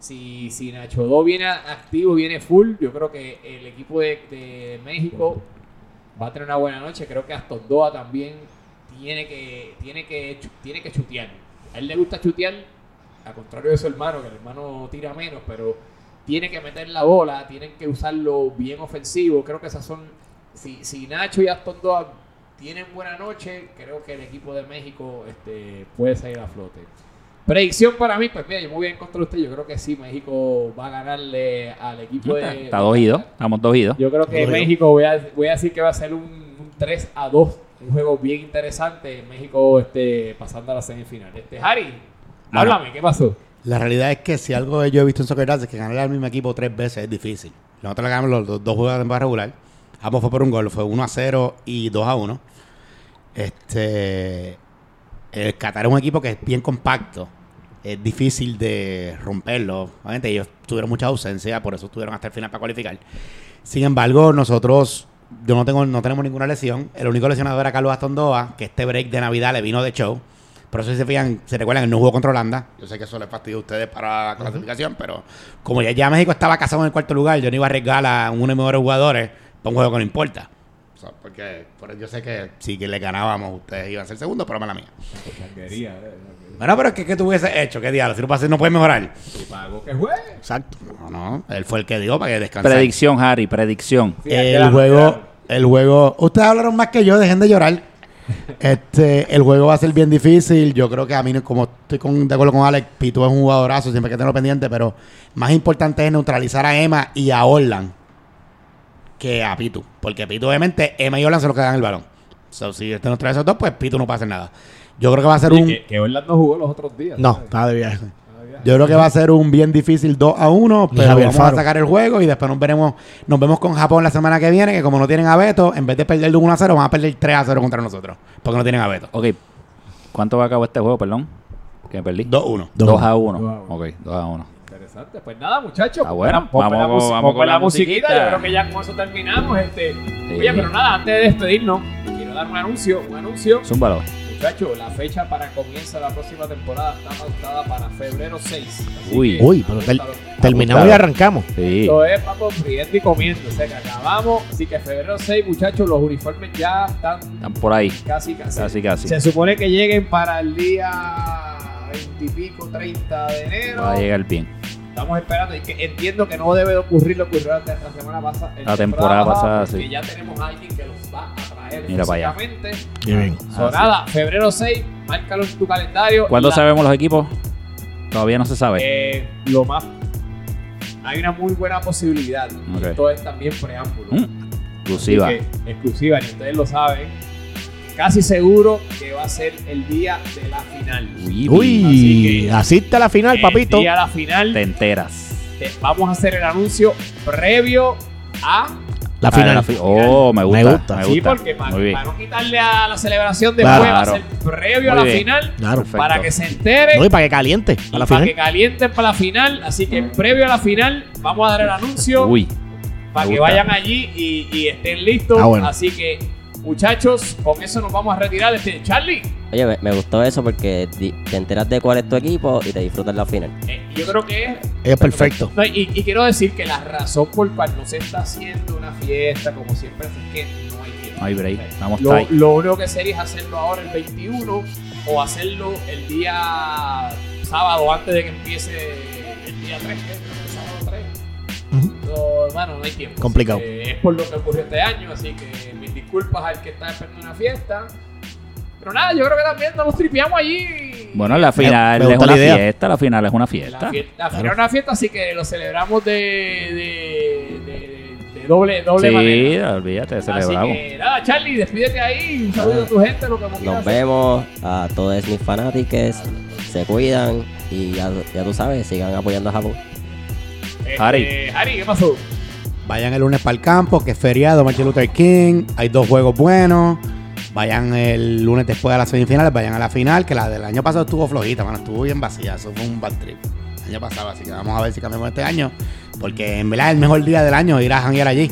Speaker 1: Si, si Nacho 2 viene activo, viene full, yo creo que el equipo de, de México va a tener una buena noche. Creo que Aston Doa también tiene que, tiene que, tiene que chutear. A él le gusta chutear, a contrario de su hermano, que el hermano tira menos, pero tiene que meter la bola, tienen que usarlo bien ofensivo. Creo que esas son. Si, si Nacho y Aston Doa tienen buena noche, creo que el equipo de México este, puede salir a flote. Predicción para mí, pues mira, yo muy bien contra usted. Yo creo que sí, México va a ganarle al equipo de.
Speaker 5: Está dos y dos. Estamos dos y dos.
Speaker 1: Yo creo que. México, voy a, voy a decir que va a ser un, un 3 a 2. Un juego bien interesante. México este, pasando a la semifinal. Este, Harry,
Speaker 3: Bueno.
Speaker 1: háblame, ¿qué pasó?
Speaker 3: La realidad es que si algo yo he visto en Soccer Dance es que ganar al mismo equipo tres veces es difícil. Nosotros le ganamos los dos, dos juegos de temporada regular. Ambos fue por un gol, fue 1 a 0 y 2 a 1. Este. El Qatar es un equipo que es bien compacto. Es difícil de romperlo. Obviamente ellos tuvieron mucha ausencia, por eso estuvieron hasta el final para cualificar. Sin embargo, nosotros, yo no tengo, no tenemos ninguna lesión. El único lesionado era Carlos Astondoa, que este break de Navidad le vino de show. Por eso si se fijan, se recuerdan, él no jugó contra Holanda. Yo sé que eso les fastidia a ustedes para la clasificación, pero como ya, ya México estaba casado en el cuarto lugar, yo no iba a arriesgar a uno de mis mejores jugadores para un juego que no importa. O sea, porque por yo sé que si que le ganábamos, ustedes iban a ser segundo, pero mala mía. Bueno, pero ¿qué, qué tú hubieses hecho? ¿Qué diablo? Si no, pasa- no puedes mejorar.
Speaker 1: Pago que juegue.
Speaker 4: Exacto.
Speaker 3: No, no. Él fue el que dio para que descansara.
Speaker 5: Predicción, Harry, predicción.
Speaker 1: Sí,
Speaker 3: el juego, el juego. Ustedes hablaron más que yo, dejen de llorar. Este, el juego va a ser bien difícil. Yo creo que a mí, como estoy con- de acuerdo con Alex, Pitu es un jugadorazo, siempre hay que tenerlo pendiente, pero más importante es neutralizar a Emma y a Orlan que a Pitu. Porque Pitu, obviamente, Emma y Orlan son los que dan el balón. So, si este neutraliza a esos dos, pues Pitu no hacer nada. Yo creo que va a ser
Speaker 1: Oye,
Speaker 3: un.
Speaker 1: que, que Orlando jugó los otros días.
Speaker 4: No, está de viaje.
Speaker 3: Yo creo que va a ser un bien difícil 2 a 1,
Speaker 4: Y
Speaker 3: pero
Speaker 4: Javier
Speaker 3: vamos a
Speaker 4: Faro.
Speaker 3: sacar el juego y después nos veremos, nos vemos con Japón la semana que viene, que como no tienen a Beto, en vez de perder de 1 a 0, van a perder 3 a 0 contra nosotros, porque no tienen a Beto.
Speaker 5: Ok. ¿Cuánto va a cabo este juego, perdón? Que me perdí.
Speaker 3: 2 a 1.
Speaker 5: 2 a 1.
Speaker 1: Dos a uno.
Speaker 5: Ok, 2 a 1.
Speaker 1: Interesante. Pues nada, muchachos.
Speaker 5: Está bueno.
Speaker 1: Ponme la- ponme
Speaker 5: Vamos con- vamos
Speaker 1: la
Speaker 5: la
Speaker 1: musiquita.
Speaker 5: musiquita.
Speaker 1: Yo creo que ya con eso terminamos. Este. Oye, pero nada, antes de despedirnos, quiero dar un anuncio. Un anuncio.
Speaker 5: Zúmbalo.
Speaker 1: Muchachos, la fecha para comienza la próxima temporada está pautada para febrero 6. Así
Speaker 5: Uy.
Speaker 4: Uy, pero tel- terminamos y arrancamos.
Speaker 5: Sí.
Speaker 1: Esto es, papo, friendo y comiendo. O sea que acabamos. Así que febrero 6, muchachos, los uniformes ya están
Speaker 5: Están por ahí.
Speaker 1: casi, casi.
Speaker 5: Casi, casi.
Speaker 1: Se supone que lleguen para el día 20 y pico, 30 de enero.
Speaker 5: Va a llegar bien.
Speaker 1: Estamos esperando y que entiendo que no debe de ocurrir lo que ocurrió la, la semana pasada.
Speaker 5: La temporada pasada, sí.
Speaker 1: ya tenemos a alguien que los va a traer
Speaker 5: Mira para allá.
Speaker 4: Bien.
Speaker 1: So,
Speaker 5: Ah, sí.
Speaker 1: nada, febrero 6, márcalo en tu calendario.
Speaker 5: ¿Cuándo
Speaker 1: La-
Speaker 5: sabemos los equipos? Todavía no se sabe.
Speaker 1: Eh, lo más. Hay una muy buena posibilidad. Esto es también preámbulo.
Speaker 5: Mm, Exclusiva.
Speaker 1: Que, exclusiva, y ustedes lo saben. Casi seguro que va a ser el día de la final.
Speaker 5: Uy,
Speaker 4: Uy,
Speaker 1: Así que-
Speaker 4: asiste a la final, papito.
Speaker 1: Día de la final.
Speaker 5: Te enteras.
Speaker 1: te- vamos a hacer el anuncio previo a.
Speaker 4: La
Speaker 5: Ah,
Speaker 4: final.
Speaker 5: la oh, me gusta.
Speaker 4: Me
Speaker 5: Me
Speaker 4: gusta.
Speaker 5: gusta.
Speaker 1: sí, porque para, para no quitarle a la celebración de
Speaker 4: Claro.
Speaker 1: va a ser previo a la
Speaker 5: bien.
Speaker 1: final.
Speaker 4: Claro.
Speaker 5: Perfecto.
Speaker 1: Para que se enteren.
Speaker 4: No, y para que caliente. A
Speaker 1: y
Speaker 4: la
Speaker 1: para que
Speaker 4: final.
Speaker 1: calienten para la final. Así que previo a la final, vamos a dar el anuncio
Speaker 5: Uy,
Speaker 1: para que
Speaker 5: gusta.
Speaker 1: vayan allí y, y estén listos.
Speaker 4: Ah, bueno.
Speaker 1: Así que, muchachos, con eso nos vamos a retirar. Este, Charlie,
Speaker 2: Oye, me, me gustó eso porque te enteras de cuál es tu equipo y te disfrutas la final.
Speaker 1: eh, yo creo que es
Speaker 4: Es perfecto.
Speaker 1: No, y, y quiero decir que la razón por cual no se está haciendo una fiesta como siempre es que no hay tiempo.
Speaker 5: no hay break. Estamos
Speaker 1: Lo,
Speaker 5: tight.
Speaker 1: lo único que sería es hacerlo ahora el 21 o hacerlo el día sábado antes de que empiece el día 3. ¿qué? El sábado 3.
Speaker 4: Ujú.
Speaker 1: So, hermano, no hay tiempo.
Speaker 4: Complicado.
Speaker 1: Que es por lo que ocurrió este año, así que disculpas al que está esperando una fiesta. Pero nada, yo creo que también nos tripeamos allí.
Speaker 5: Bueno, la final
Speaker 4: me
Speaker 5: es una
Speaker 4: la idea.
Speaker 5: fiesta. La final es una
Speaker 1: La
Speaker 5: fiesta.
Speaker 1: la final es una fiesta, así que lo celebramos de, de, de, de doble, doble
Speaker 5: Sí,
Speaker 1: manera.
Speaker 5: olvídate,
Speaker 1: Así
Speaker 5: celebramos.
Speaker 1: que nada, Charlie, despídete ahí. Un saludo a tu gente, lo que
Speaker 2: Nos
Speaker 1: hacer.
Speaker 2: vemos a todos mis fanáticos. Se cuidan y ya, ya tú sabes, sigan apoyando a Japón.
Speaker 1: Este,
Speaker 5: Harry.
Speaker 1: Harry, ¿qué pasó?
Speaker 3: Vayan el lunes para el campo, que es feriado, Martin Luther King. Hay dos juegos buenos. Vayan el lunes después a las semifinales, vayan a la final, que la del año pasado estuvo flojita, mano, estuvo bien vacía. Eso fue un bad trip. El año pasado, así que vamos a ver si cambiamos este año. Porque en verdad es el mejor día del año ir a janguear allí.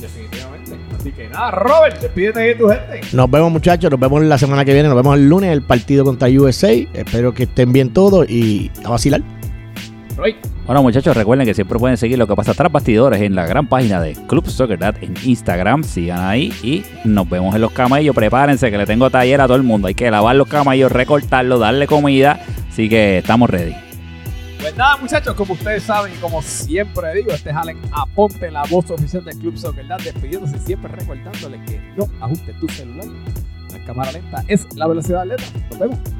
Speaker 1: Definitivamente. Así que nada, Robert, despídete de tu gente.
Speaker 4: Nos vemos, muchachos. Nos vemos la semana que viene. Nos vemos el lunes, el partido contra USA. Espero que estén bien todos y a vacilar.
Speaker 1: Roy.
Speaker 5: Bueno, muchachos, recuerden que siempre pueden seguir lo que pasa tras bastidores en la gran página de Club Soccer Dad en Instagram. Sigan ahí y nos vemos en los camellos. Prepárense que le tengo taller a todo el mundo. Hay que lavar los camellos, recortarlos, darle comida. Así que estamos ready.
Speaker 1: Pues nada, muchachos, como ustedes saben y como siempre digo, este es Allen Aponte, la voz oficial del Club Soccer Dad, despidiéndose siempre recordándole que no ajuste tu celular. La cámara lenta es la velocidad lenta. Nos vemos.